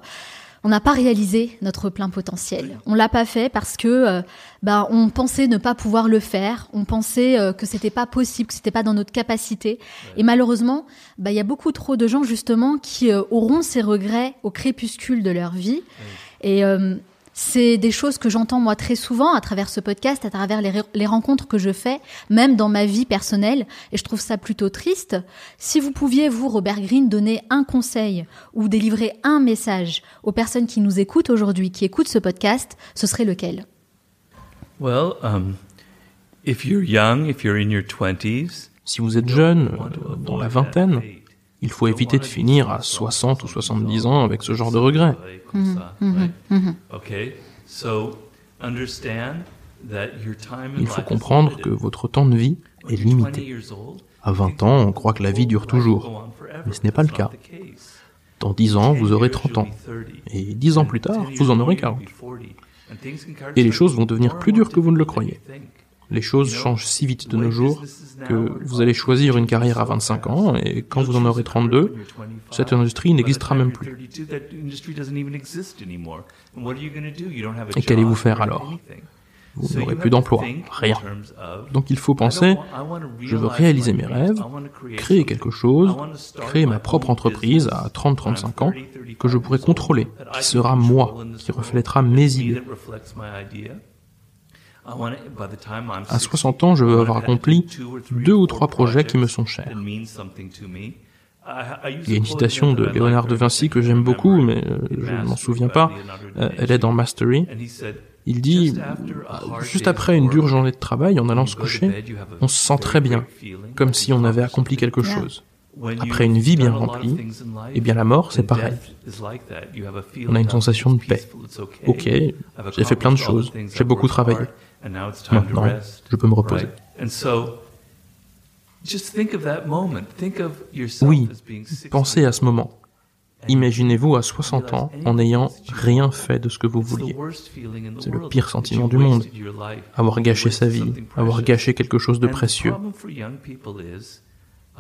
on n'a pas réalisé notre plein potentiel. On l'a pas fait parce que euh, bah, on pensait ne pas pouvoir le faire, on pensait euh, que c'était pas possible, que c'était pas dans notre capacité. Et malheureusement, bah, il y a beaucoup trop de gens justement qui euh, auront ces regrets au crépuscule de leur vie. Et euh, c'est des choses que j'entends moi très souvent à travers ce podcast, à travers les, les, rencontres que je fais, même dans ma vie personnelle, et je trouve ça plutôt triste. Si vous pouviez, vous, Robert Greene, donner un conseil ou délivrer un message aux personnes qui nous écoutent aujourd'hui, qui écoutent ce podcast, ce serait lequel? Well, um, if you're young, if you're in your 20s, si vous êtes jeune, dans la vingtaine, il faut éviter de finir à 60 ou 70 ans avec ce genre de regrets. Mmh, mmh, mmh. Il faut comprendre que votre temps de vie est limité. À 20 ans, on croit que la vie dure toujours, mais ce n'est pas le cas. Dans 10 ans, vous aurez 30 ans, et 10 ans plus tard, vous en aurez 40. Et les choses vont devenir plus dures que vous ne le croyez. Les choses changent si vite de nos jours que vous allez choisir une carrière à 25 ans et quand vous en aurez 32, cette industrie n'existera même plus. Et qu'allez-vous faire alors? vous n'aurez plus d'emploi, rien. Donc il faut penser, je veux réaliser mes rêves, créer quelque chose, créer ma propre entreprise à 30-35 ans que je pourrai contrôler, qui sera moi, qui reflètera mes idées. À 60 ans, je veux avoir accompli deux ou trois projets qui me sont chers. Il y a une citation de Léonard de Vinci que j'aime beaucoup, mais euh, je ne m'en souviens pas. Euh, elle est dans Mastery. Il dit, juste après une dure journée de travail, en allant se coucher, on se sent très bien, comme si on avait accompli quelque chose. Après une vie bien remplie, eh bien la mort, c'est pareil. On a une sensation de paix. Ok, j'ai fait plein de choses, j'ai beaucoup travaillé. Maintenant, je peux me reposer. Oui, pensez à ce moment. Imaginez-vous à 60 ans en n'ayant rien fait de ce que vous vouliez. C'est le pire sentiment du monde. Avoir gâché sa vie, avoir gâché quelque chose de précieux.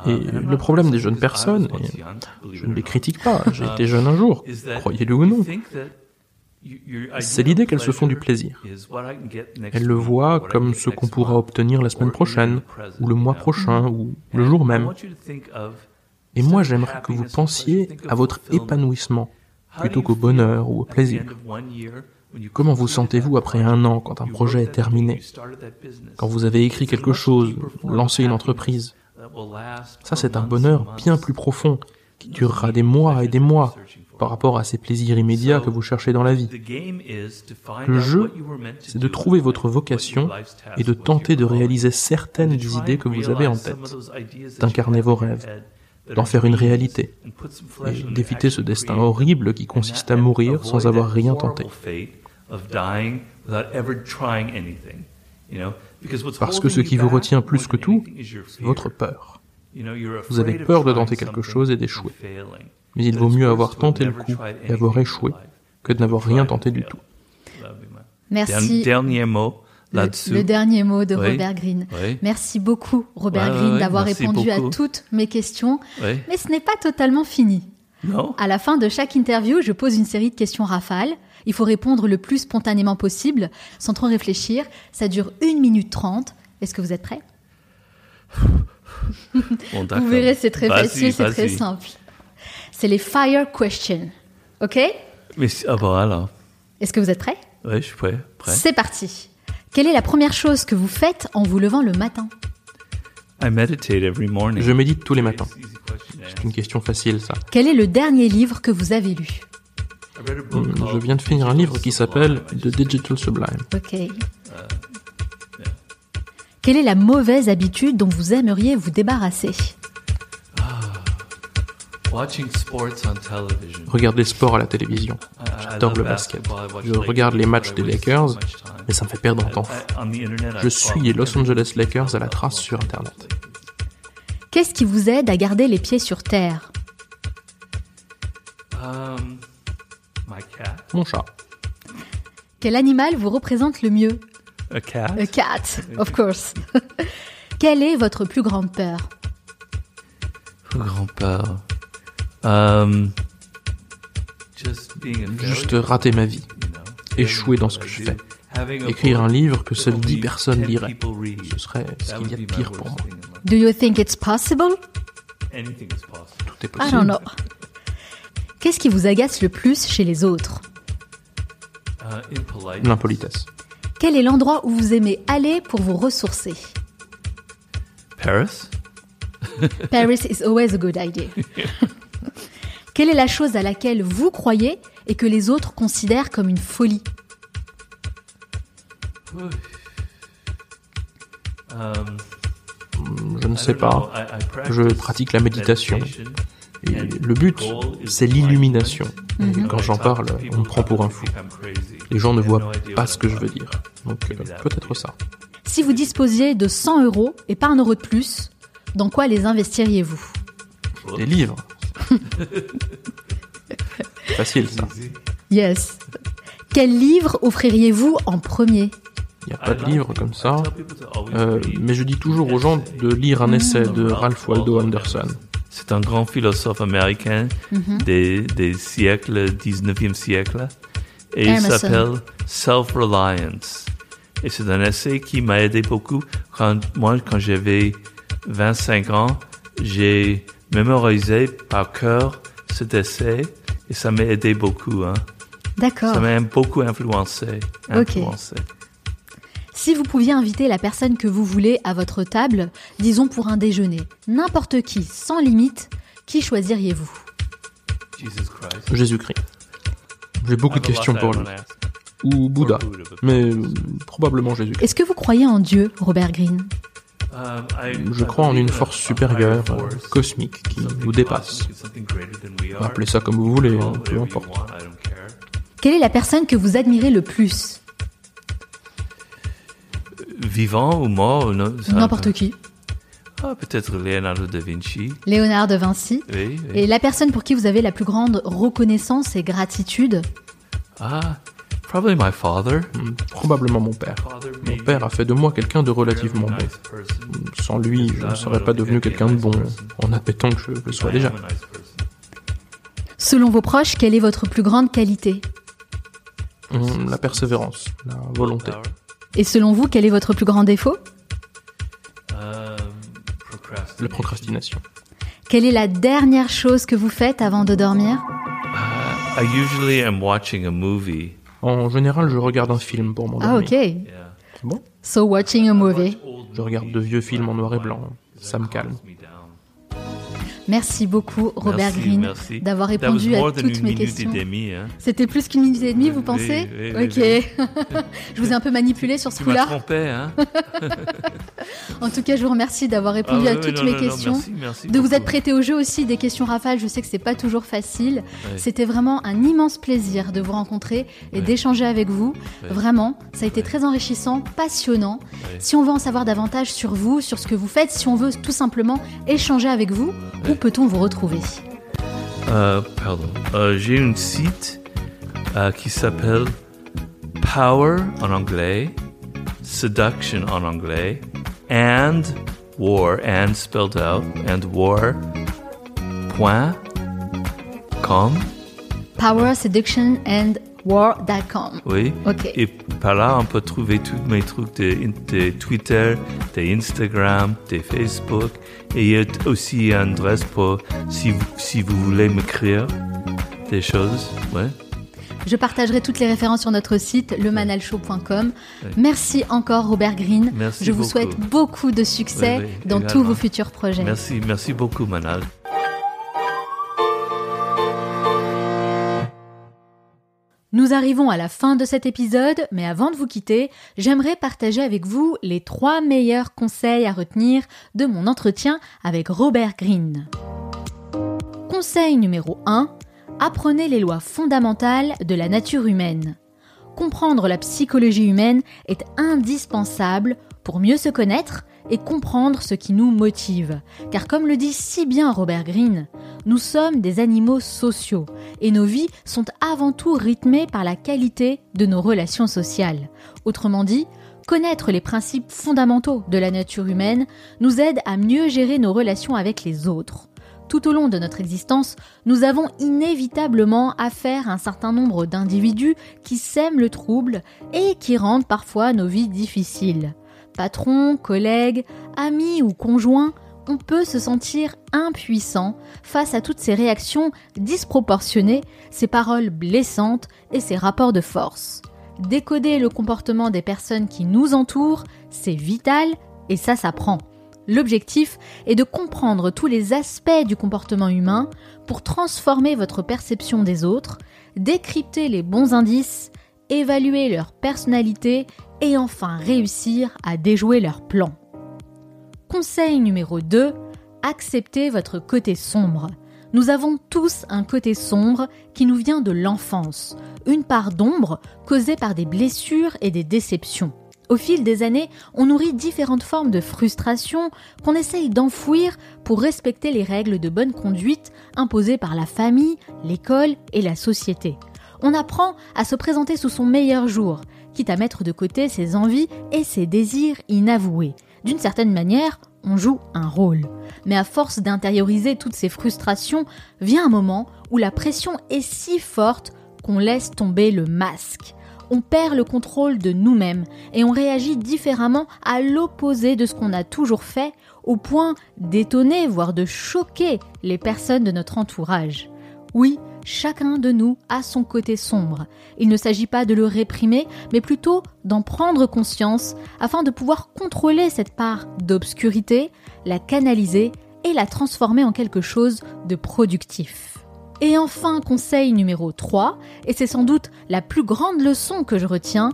Et le problème des jeunes personnes, et je ne les critique pas, j'ai été jeune un jour, croyez-le ou non, c'est l'idée qu'elles se font du plaisir. Elles le voient comme ce qu'on pourra obtenir la semaine prochaine, ou le mois prochain, ou le jour même. Et moi, j'aimerais que vous pensiez à votre épanouissement plutôt qu'au bonheur ou au plaisir. Comment vous sentez-vous après un an quand un projet est terminé? Quand vous avez écrit quelque chose, lancé une entreprise? Ça, c'est un bonheur bien plus profond qui durera des mois et des mois par rapport à ces plaisirs immédiats que vous cherchez dans la vie. Le jeu, c'est de trouver votre vocation et de tenter de réaliser certaines des idées que vous avez en tête, d'incarner vos rêves, d'en faire une réalité, et d'éviter ce destin horrible qui consiste à mourir sans avoir rien tenté. Parce que ce qui vous retient plus que tout, c'est votre peur. Vous avez peur de tenter quelque chose et d'échouer. Mais il vaut mieux avoir tenté le coup et avoir échoué que de n'avoir rien tenté du tout. Merci. Dernier mot. Le, dernier mot de Robert Greene. Merci beaucoup, Robert Greene, d'avoir répondu à toutes mes questions. Mais ce n'est pas totalement fini. Non. À la fin de chaque interview, je pose une série de questions rafales. Il faut répondre le plus spontanément possible, sans trop réfléchir. Ça dure 1 minute 30. Est-ce que vous êtes prêts? Vous verrez, c'est très facile, c'est très simple. C'est les fire questions. OK? Mais ah voilà. Est-ce que vous êtes prêts? Oui, je suis prêt. prêt. C'est parti. Quelle est la première chose que vous faites en vous levant le matin? I meditate every morning. Je médite tous les matins. C'est une question facile, ça. Quel est le dernier livre que vous avez lu? Hmm, Je viens de finir un livre qui s'appelle The Digital Sublime. Ok. Quelle est la mauvaise habitude dont vous aimeriez vous débarrasser? Watching sports on television. Regarde les sports à la télévision. J'adore le basket. Je regarde les matchs des Lakers, mais ça me fait perdre un temps Je suis les Los Angeles Lakers à la trace sur Internet. Qu'est-ce qui vous aide à garder les pieds sur terre? Um, my cat. Mon chat. Quel animal vous représente le mieux? A cat? A cat, of course. (laughs) Quelle est votre plus grande peur? Grand-père. Um, just failure, Juste rater ma vie. Échouer dans ce que je fais. Écrire un livre que seules only dix personnes 10 liraient. Ce serait ce qu'il y a de pire pour moi. Do you think it's possible? Anything is possible. Tout est I possible. don't know. Qu'est-ce qui vous agace le plus chez les autres? Uh, impolite. L'impolitesse. Quel est l'endroit où vous aimez aller pour vous ressourcer? Paris. Paris is always a good idea. (laughs) Quelle est la chose à laquelle vous croyez et que les autres considèrent comme une folie Um, Je ne sais pas. Je pratique la méditation. Et le but, c'est l'illumination. Et Quand j'en parle, on me prend pour un fou. Les gens ne voient pas ce que je veux dire. Donc euh, peut-être ça. Si vous disposiez de 100 euros et pas un euro de plus, dans quoi les investiriez-vous? Des livres. (laughs) Facile ça. Yes. Quel livre offririez-vous en premier? Il n'y a pas de livre comme ça. Euh, mais je dis toujours aux gens de lire un essai de Ralph Waldo Anderson. C'est un grand philosophe américain des, des siècles, 19e siècle. Et il s'appelle Self-Reliance. Et c'est un essai qui m'a aidé beaucoup. Quand, moi, quand j'avais 25 ans, j'ai mémorisé par cœur cet essai et ça m'a aidé beaucoup. Hein. D'accord. Ça m'a beaucoup influencé. influencé. Si vous pouviez inviter la personne que vous voulez à votre table, disons pour un déjeuner, n'importe qui, sans limite, qui choisiriez-vous? Jésus-Christ. J'ai beaucoup de questions pour lui. Ou Bouddha, mais euh, probablement Jésus. Est-ce que vous croyez en Dieu, Robert Greene? Je crois en une force supérieure, euh, cosmique, qui nous dépasse. Appelez ça comme vous voulez, peu importe. Quelle est la personne que vous admirez le plus? Vivant ou mort N'importe qui. Ah, peut-être Leonardo da Vinci. Léonard de Vinci. Oui, oui. Et la personne pour qui vous avez la plus grande reconnaissance et gratitude? Ah, probably my father. Hmm, Probablement mon père. Mon père a fait de moi quelqu'un de relativement bon. Sans lui, je ne serais pas devenu quelqu'un de bon, en admettant que je le sois déjà. Selon vos proches, quelle est votre plus grande qualité? Hmm, La persévérance, la volonté. Et selon vous, quel est votre plus grand défaut? La procrastination. Quelle est la dernière chose que vous faites avant de dormir? I usually am watching a movie. En général, je regarde un film pour m'endormir. Ah ok. Bon? So watching a movie. Je regarde de vieux films en noir et blanc. Ça me calme. Merci beaucoup Robert Merci, merci. d'avoir répondu à toutes mes questions. demie, hein. C'était plus qu'une minute et demie, vous pensez oui, oui, Ok. (laughs) je vous ai un peu manipulé sur ce Tu coup-là. trompé, hein. (laughs) En tout cas, je vous remercie d'avoir répondu Ah à toutes non, mes non, non, questions. merci, merci de vous être prêté au jeu aussi des questions rafales. Je sais que c'est pas toujours facile. C'était vraiment un immense plaisir de vous rencontrer et d'échanger avec vous. Vraiment, ça a été très enrichissant, passionnant. Si on veut en savoir davantage sur vous, sur ce que vous faites, si on veut tout simplement échanger avec vous, où peut-on vous retrouver Euh, pardon. Euh, J'ai un site euh, qui s'appelle Power en anglais, Seduction en anglais, and War, and spelled out, and War. Point. Com. Power, Seduction and War.com. Oui. Ok. Et par là, on peut trouver tous mes trucs de, de Twitter, de Instagram, de Facebook. Et il y a aussi une adresse pour si vous, si vous voulez m'écrire des choses. Ouais. Je partagerai toutes les références sur notre site, lemanalshow.com. Merci encore, Robert Green. Merci Je vous beaucoup. souhaite beaucoup de succès Oui, oui, dans également. tous vos futurs projets. Merci, merci beaucoup, Manal. Nous arrivons à la fin de cet épisode, mais avant de vous quitter, j'aimerais partager avec vous les trois meilleurs conseils à retenir de mon entretien avec Robert Greene. Conseil numéro 1. Apprenez les lois fondamentales de la nature humaine. Comprendre la psychologie humaine est indispensable pour mieux se connaître et comprendre ce qui nous motive. Car comme le dit si bien Robert Greene, nous sommes des animaux sociaux et nos vies sont avant tout rythmées par la qualité de nos relations sociales. Autrement dit, connaître les principes fondamentaux de la nature humaine nous aide à mieux gérer nos relations avec les autres. Tout au long de notre existence, nous avons inévitablement affaire à un certain nombre d'individus qui sèment le trouble et qui rendent parfois nos vies difficiles. Patrons, collègues, amis ou conjoints, on peut se sentir impuissant face à toutes ces réactions disproportionnées, ces paroles blessantes et ces rapports de force. Décoder le comportement des personnes qui nous entourent, c'est vital et ça s'apprend. L'objectif est de comprendre tous les aspects du comportement humain pour transformer votre perception des autres, décrypter les bons indices, évaluer leur personnalité et enfin réussir à déjouer leurs plans. Conseil numéro 2, acceptez votre côté sombre. Nous avons tous un côté sombre qui nous vient de l'enfance, une part d'ombre causée par des blessures et des déceptions. Au fil des années, on nourrit différentes formes de frustration qu'on essaye d'enfouir pour respecter les règles de bonne conduite imposées par la famille, l'école et la société. On apprend à se présenter sous son meilleur jour, quitte à mettre de côté ses envies et ses désirs inavoués. D'une certaine manière, on joue un rôle. Mais à force d'intérioriser toutes ces frustrations, vient un moment où la pression est si forte qu'on laisse tomber le masque. on perd le contrôle de nous-mêmes et on réagit différemment à l'opposé de ce qu'on a toujours fait, au point d'étonner, voire de choquer les personnes de notre entourage. Oui, chacun de nous a son côté sombre. Il ne s'agit pas de le réprimer, mais plutôt d'en prendre conscience afin de pouvoir contrôler cette part d'obscurité, la canaliser et la transformer en quelque chose de productif. Et enfin, conseil numéro 3, et c'est sans doute la plus grande leçon que je retiens,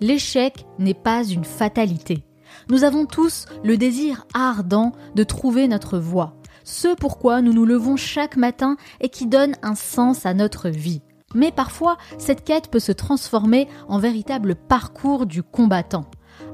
l'échec n'est pas une fatalité. Nous avons tous le désir ardent de trouver notre voie ce pourquoi nous nous levons chaque matin et qui donne un sens à notre vie. Mais parfois, cette quête peut se transformer en véritable parcours du combattant.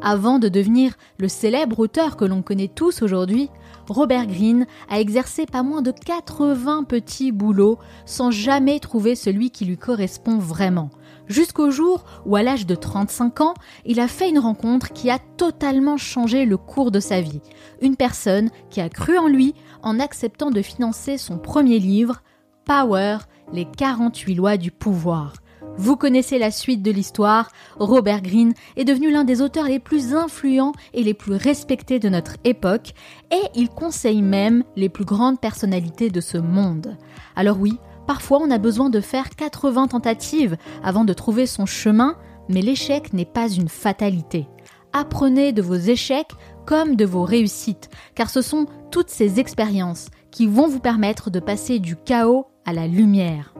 Avant de devenir le célèbre auteur que l'on connaît tous aujourd'hui, Robert Greene a exercé pas moins de 80 petits boulots sans jamais trouver celui qui lui correspond vraiment. Jusqu'au jour où, à l'âge de 35 ans, il a fait une rencontre qui a totalement changé le cours de sa vie. Une personne qui a cru en lui en acceptant de financer son premier livre, Power, les 48 lois du pouvoir. Vous connaissez la suite de l'histoire, Robert Greene est devenu l'un des auteurs les plus influents et les plus respectés de notre époque, et il conseille même les plus grandes personnalités de ce monde. Alors oui, parfois on a besoin de faire 80 tentatives avant de trouver son chemin, mais l'échec n'est pas une fatalité. Apprenez de vos échecs comme de vos réussites, car ce sont toutes ces expériences qui vont vous permettre de passer du chaos à la lumière.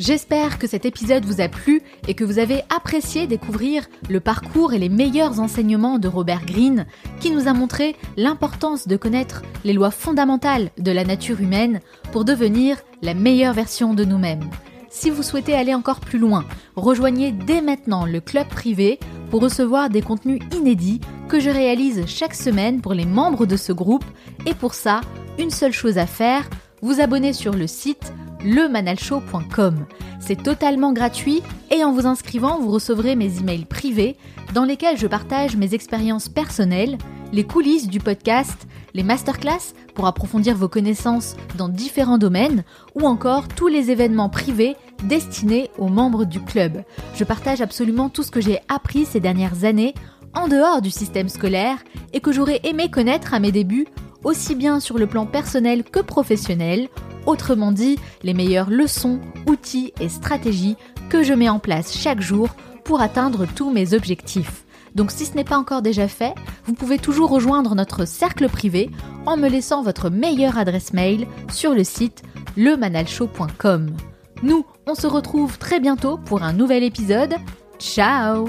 J'espère que cet épisode vous a plu et que vous avez apprécié découvrir le parcours et les meilleurs enseignements de Robert Greene, qui nous a montré l'importance de connaître les lois fondamentales de la nature humaine pour devenir la meilleure version de nous-mêmes. Si vous souhaitez aller encore plus loin, rejoignez dès maintenant le club privé pour recevoir des contenus inédits que je réalise chaque semaine pour les membres de ce groupe. Et pour ça, une seule chose à faire, vous abonner sur le site lemanalshow.com. C'est totalement gratuit et en vous inscrivant, vous recevrez mes emails privés dans lesquels je partage mes expériences personnelles, les coulisses du podcast, les masterclass pour approfondir vos connaissances dans différents domaines ou encore tous les événements privés destinés aux membres du club. Je partage absolument tout ce que j'ai appris ces dernières années en dehors du système scolaire et que j'aurais aimé connaître à mes débuts aussi bien sur le plan personnel que professionnel, autrement dit les meilleures leçons, outils et stratégies que je mets en place chaque jour pour atteindre tous mes objectifs. Donc si ce n'est pas encore déjà fait, vous pouvez toujours rejoindre notre cercle privé en me laissant votre meilleure adresse mail sur le site lemanalshow.com. Nous, on se retrouve très bientôt pour un nouvel épisode. Ciao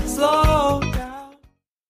slow.